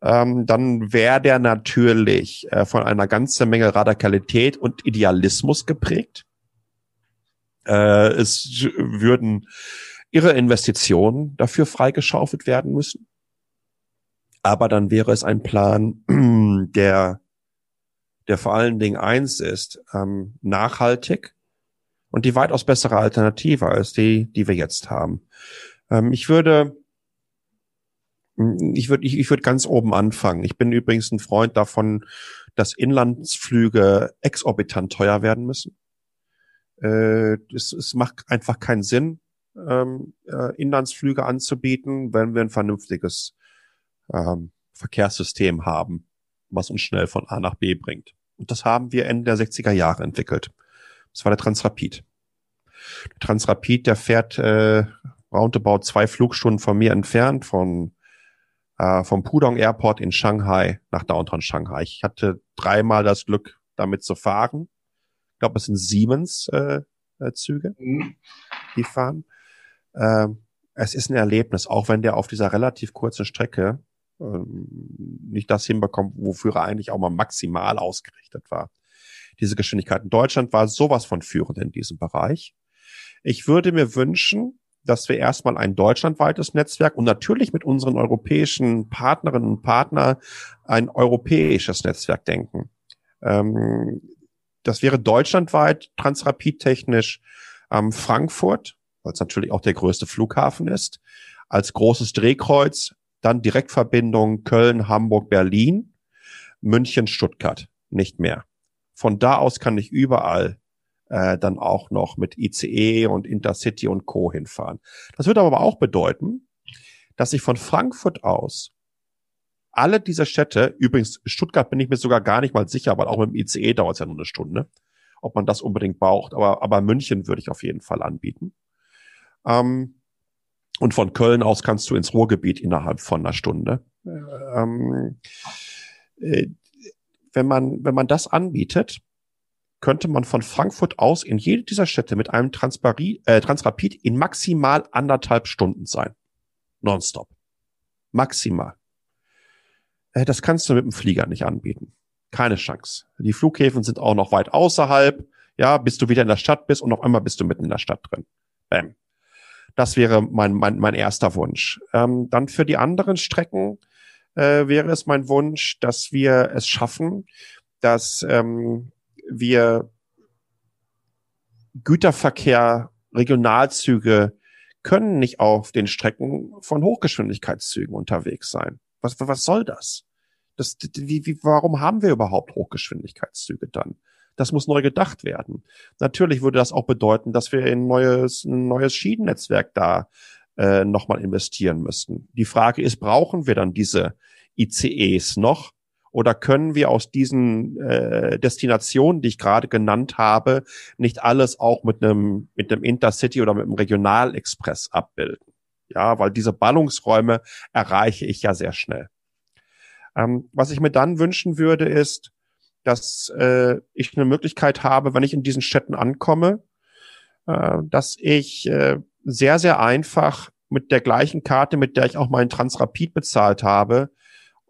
ähm, dann wäre der natürlich äh, von einer ganzen Menge Radikalität und Idealismus geprägt. Äh, es würden ihre Investitionen dafür freigeschaufelt werden müssen. Aber dann wäre es ein Plan, der, der vor allen Dingen eins ist, ähm, nachhaltig und die weitaus bessere Alternative als die, die wir jetzt haben. Ähm, ich würde, ich würde, ich, ich würde ganz oben anfangen. Ich bin übrigens ein Freund davon, dass Inlandsflüge exorbitant teuer werden müssen. Äh, es, es macht einfach keinen Sinn, ähm, äh, Inlandsflüge anzubieten, wenn wir ein vernünftiges ähm, Verkehrssystem haben, was uns schnell von A nach B bringt. Und das haben wir Ende der 60er Jahre entwickelt. Das war der Transrapid. Der Transrapid, der fährt äh, roundabout zwei Flugstunden von mir entfernt, von äh, vom Pudong Airport in Shanghai nach Downtown Shanghai. Ich hatte dreimal das Glück, damit zu fahren. Ich glaube, es sind Siemens äh, äh, Züge, mhm. die fahren. Äh, es ist ein Erlebnis, auch wenn der auf dieser relativ kurzen Strecke nicht das hinbekommt, wofür er eigentlich auch mal maximal ausgerichtet war diese Geschwindigkeit. In Deutschland war sowas von führend in diesem Bereich. Ich würde mir wünschen, dass wir erstmal ein deutschlandweites Netzwerk und natürlich mit unseren europäischen Partnerinnen und Partnern ein europäisches Netzwerk denken. Ähm, das wäre deutschlandweit transrapidtechnisch ähm, Frankfurt, weil es natürlich auch der größte Flughafen ist, als großes Drehkreuz, dann Direktverbindung Köln, Hamburg, Berlin, München, Stuttgart, nicht mehr. Von da aus kann ich überall äh, dann auch noch mit ICE und Intercity und Co. hinfahren. Das würde aber auch bedeuten, dass ich von Frankfurt aus alle diese Städte, übrigens Stuttgart bin ich mir sogar gar nicht mal sicher, weil auch mit dem ICE dauert es ja nur eine Stunde, ob man das unbedingt braucht, aber, aber München würde ich auf jeden Fall anbieten. Ähm, und von Köln aus kannst du ins Ruhrgebiet innerhalb von einer Stunde. Ähm, äh, wenn man, wenn man das anbietet, könnte man von Frankfurt aus in jede dieser Städte mit einem Transpari äh, Transrapid in maximal anderthalb Stunden sein. Nonstop. Maximal. Äh, das kannst du mit dem Flieger nicht anbieten. Keine Chance. Die Flughäfen sind auch noch weit außerhalb. Ja, bis du wieder in der Stadt bist und auf einmal bist du mitten in der Stadt drin. Bam. Das wäre mein, mein, mein erster Wunsch. Ähm, dann für die anderen Strecken äh, wäre es mein Wunsch, dass wir es schaffen, dass ähm, wir Güterverkehr, Regionalzüge können nicht auf den Strecken von Hochgeschwindigkeitszügen unterwegs sein. Was, was soll das? das wie, wie, warum haben wir überhaupt Hochgeschwindigkeitszüge dann? Das muss neu gedacht werden. Natürlich würde das auch bedeuten, dass wir in neues, ein neues Schienennetzwerk da äh, nochmal investieren müssten. Die Frage ist, brauchen wir dann diese ICEs noch? Oder können wir aus diesen äh, Destinationen, die ich gerade genannt habe, nicht alles auch mit einem mit einem Intercity oder mit einem Regionalexpress abbilden? Ja, weil diese Ballungsräume erreiche ich ja sehr schnell. Ähm, was ich mir dann wünschen würde, ist, dass äh, ich eine Möglichkeit habe, wenn ich in diesen Städten ankomme, äh, dass ich äh, sehr, sehr einfach mit der gleichen Karte, mit der ich auch meinen Transrapid bezahlt habe,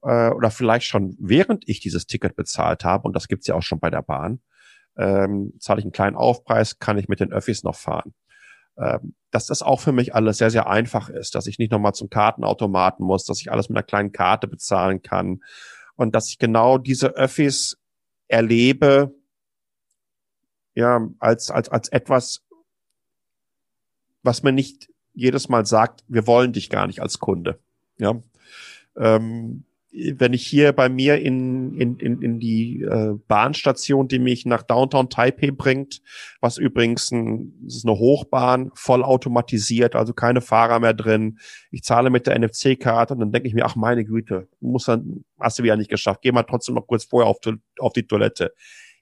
äh, oder vielleicht schon während ich dieses Ticket bezahlt habe, und das gibt's ja auch schon bei der Bahn, ähm, zahle ich einen kleinen Aufpreis, kann ich mit den Öffis noch fahren. Ähm, dass das auch für mich alles sehr, sehr einfach ist, dass ich nicht nochmal zum Kartenautomaten muss, dass ich alles mit einer kleinen Karte bezahlen kann und dass ich genau diese Öffis erlebe, ja, als, als, als etwas, was mir nicht jedes Mal sagt, wir wollen dich gar nicht als Kunde. Ja. Ähm, wenn ich hier bei mir in, in, in, in die äh, Bahnstation, die mich nach Downtown Taipei bringt, was übrigens ein, ist eine Hochbahn, voll automatisiert, also keine Fahrer mehr drin. Ich zahle mit der NFC-Karte und dann denke ich mir, ach meine Güte, muss dann, hast du wieder nicht geschafft, geh mal trotzdem noch kurz vorher auf, auf die Toilette.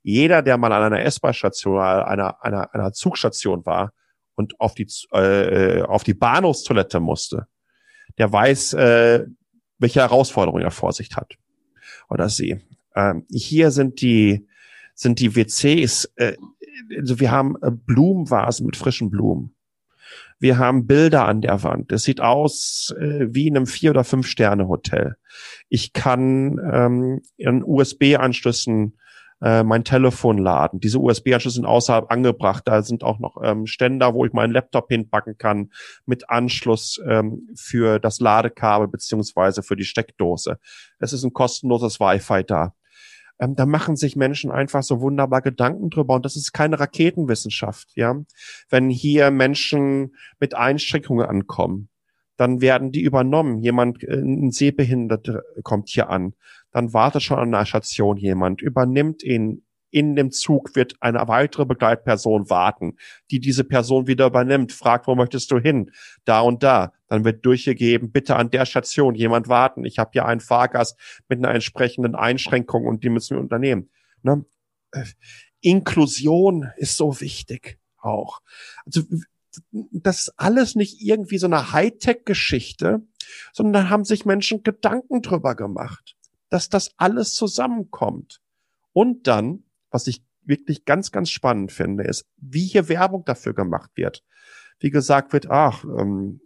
Jeder, der mal an einer S-Bahn-Station einer, einer, einer Zugstation war und auf die, äh, auf die Bahnhofstoilette musste, der weiß, äh, welche Herausforderungen er vor sich hat oder sie. Ähm, hier sind die sind die WCs, äh, also wir haben äh, Blumenvasen mit frischen Blumen. Wir haben Bilder an der Wand. Es sieht aus äh, wie in einem vier oder fünf Sterne Hotel. Ich kann ähm, in USB-Anschlüssen äh, mein Telefon laden. Diese USB-Anschlüsse sind außerhalb angebracht. Da sind auch noch ähm, Ständer, wo ich meinen Laptop hinpacken kann, mit Anschluss ähm, für das Ladekabel beziehungsweise für die Steckdose. Es ist ein kostenloses Wi-Fi da. Ähm, da machen sich Menschen einfach so wunderbar Gedanken drüber und das ist keine Raketenwissenschaft, ja. Wenn hier Menschen mit Einschränkungen ankommen, dann werden die übernommen. Jemand, äh, ein Sehbehinderter kommt hier an dann wartet schon an der Station jemand, übernimmt ihn. In dem Zug wird eine weitere Begleitperson warten, die diese Person wieder übernimmt, fragt, wo möchtest du hin? Da und da. Dann wird durchgegeben, bitte an der Station jemand warten. Ich habe hier einen Fahrgast mit einer entsprechenden Einschränkung und die müssen wir unternehmen. Ne? Inklusion ist so wichtig auch. Also das ist alles nicht irgendwie so eine Hightech-Geschichte, sondern da haben sich Menschen Gedanken drüber gemacht dass das alles zusammenkommt. Und dann, was ich wirklich ganz, ganz spannend finde, ist, wie hier Werbung dafür gemacht wird. Wie gesagt wird, ach, ähm,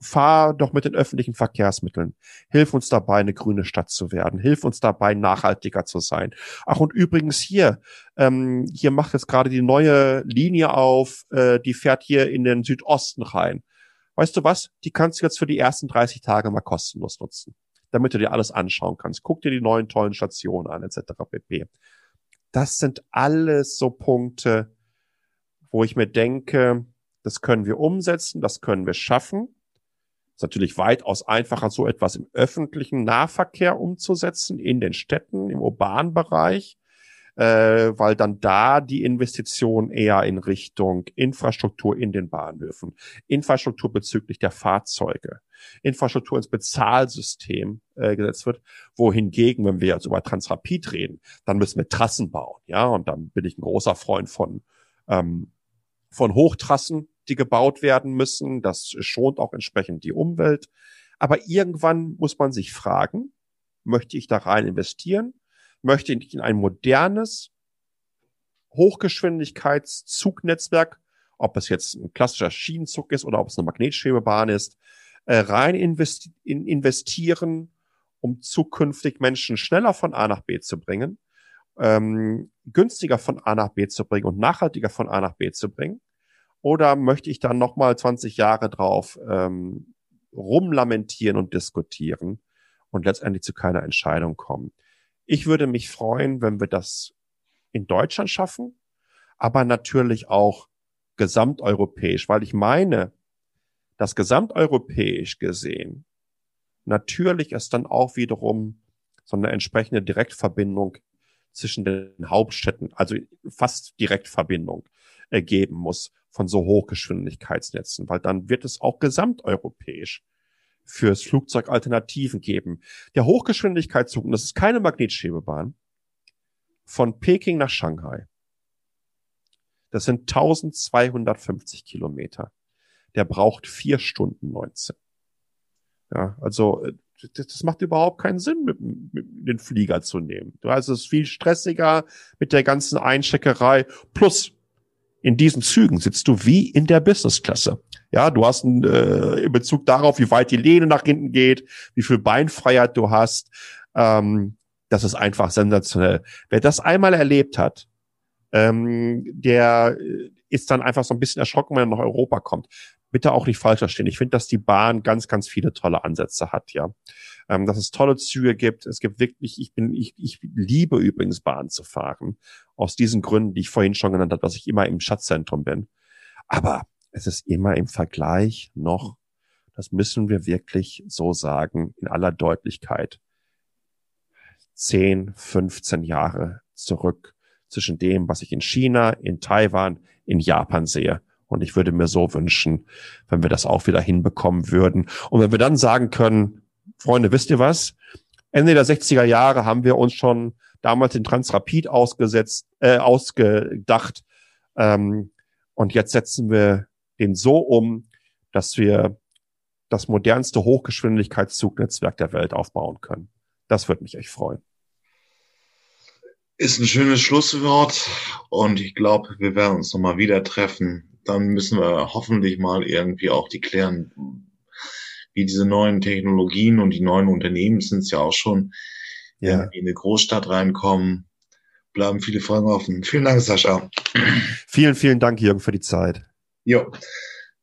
fahr doch mit den öffentlichen Verkehrsmitteln. Hilf uns dabei, eine grüne Stadt zu werden. Hilf uns dabei, nachhaltiger zu sein. Ach, und übrigens hier, ähm, hier macht jetzt gerade die neue Linie auf, äh, die fährt hier in den Südosten rein. Weißt du was? Die kannst du jetzt für die ersten 30 Tage mal kostenlos nutzen damit du dir alles anschauen kannst. Guck dir die neuen tollen Stationen an, etc. pp. Das sind alles so Punkte, wo ich mir denke, das können wir umsetzen, das können wir schaffen. ist natürlich weitaus einfacher, so etwas im öffentlichen Nahverkehr umzusetzen, in den Städten, im urbanen Bereich äh, weil dann da die Investition eher in Richtung Infrastruktur in den Bahnhöfen, Infrastruktur bezüglich der Fahrzeuge, Infrastruktur ins Bezahlsystem äh, gesetzt wird, wohingegen, wenn wir jetzt über Transrapid reden, dann müssen wir Trassen bauen, ja, und dann bin ich ein großer Freund von ähm, von Hochtrassen, die gebaut werden müssen. Das schont auch entsprechend die Umwelt. Aber irgendwann muss man sich fragen, möchte ich da rein investieren? Möchte ich in ein modernes Hochgeschwindigkeitszugnetzwerk, ob es jetzt ein klassischer Schienenzug ist oder ob es eine Magnetschwebebahn ist, äh, rein investi in investieren, um zukünftig Menschen schneller von A nach B zu bringen, ähm, günstiger von A nach B zu bringen und nachhaltiger von A nach B zu bringen? Oder möchte ich dann nochmal 20 Jahre drauf ähm, rumlamentieren und diskutieren und letztendlich zu keiner Entscheidung kommen? Ich würde mich freuen, wenn wir das in Deutschland schaffen, aber natürlich auch gesamteuropäisch, weil ich meine, dass gesamteuropäisch gesehen natürlich ist dann auch wiederum so eine entsprechende Direktverbindung zwischen den Hauptstädten, also fast Direktverbindung ergeben muss von so Hochgeschwindigkeitsnetzen, weil dann wird es auch gesamteuropäisch fürs Flugzeug Alternativen geben. Der Hochgeschwindigkeitszug, und das ist keine Magnetschwebebahn, von Peking nach Shanghai. Das sind 1250 Kilometer. Der braucht vier Stunden 19. Ja, also äh, das macht überhaupt keinen Sinn, mit, mit den Flieger zu nehmen. Also es viel stressiger mit der ganzen Einsteckerei. Plus, in diesen Zügen sitzt du wie in der Businessklasse. Ja, du hast einen, äh, in Bezug darauf, wie weit die Lehne nach hinten geht, wie viel Beinfreiheit du hast. Ähm, das ist einfach sensationell. Wer das einmal erlebt hat, ähm, der ist dann einfach so ein bisschen erschrocken, wenn er nach Europa kommt. Bitte auch nicht falsch verstehen. Ich finde, dass die Bahn ganz, ganz viele tolle Ansätze hat, ja. Ähm, dass es tolle Züge gibt. Es gibt wirklich, ich bin, ich, ich liebe übrigens Bahn zu fahren. Aus diesen Gründen, die ich vorhin schon genannt habe, dass ich immer im Schatzentrum bin. Aber es ist immer im Vergleich noch das müssen wir wirklich so sagen, in aller Deutlichkeit, 10, 15 Jahre zurück zwischen dem, was ich in China, in Taiwan, in Japan sehe. Und ich würde mir so wünschen, wenn wir das auch wieder hinbekommen würden. Und wenn wir dann sagen können, Freunde, wisst ihr was? Ende der 60er Jahre haben wir uns schon damals den Transrapid ausgesetzt, äh, ausgedacht. Ähm, und jetzt setzen wir den so um, dass wir das modernste Hochgeschwindigkeitszugnetzwerk der Welt aufbauen können. Das würde mich echt freuen.
Ist ein schönes Schlusswort und ich glaube, wir werden uns nochmal wieder treffen. Dann müssen wir hoffentlich mal irgendwie auch die klären, wie diese neuen Technologien und die neuen Unternehmen sind es ja auch schon, ja. in eine Großstadt reinkommen. Bleiben viele Fragen offen. Vielen Dank, Sascha.
Vielen, vielen Dank, Jürgen, für die Zeit.
Jo.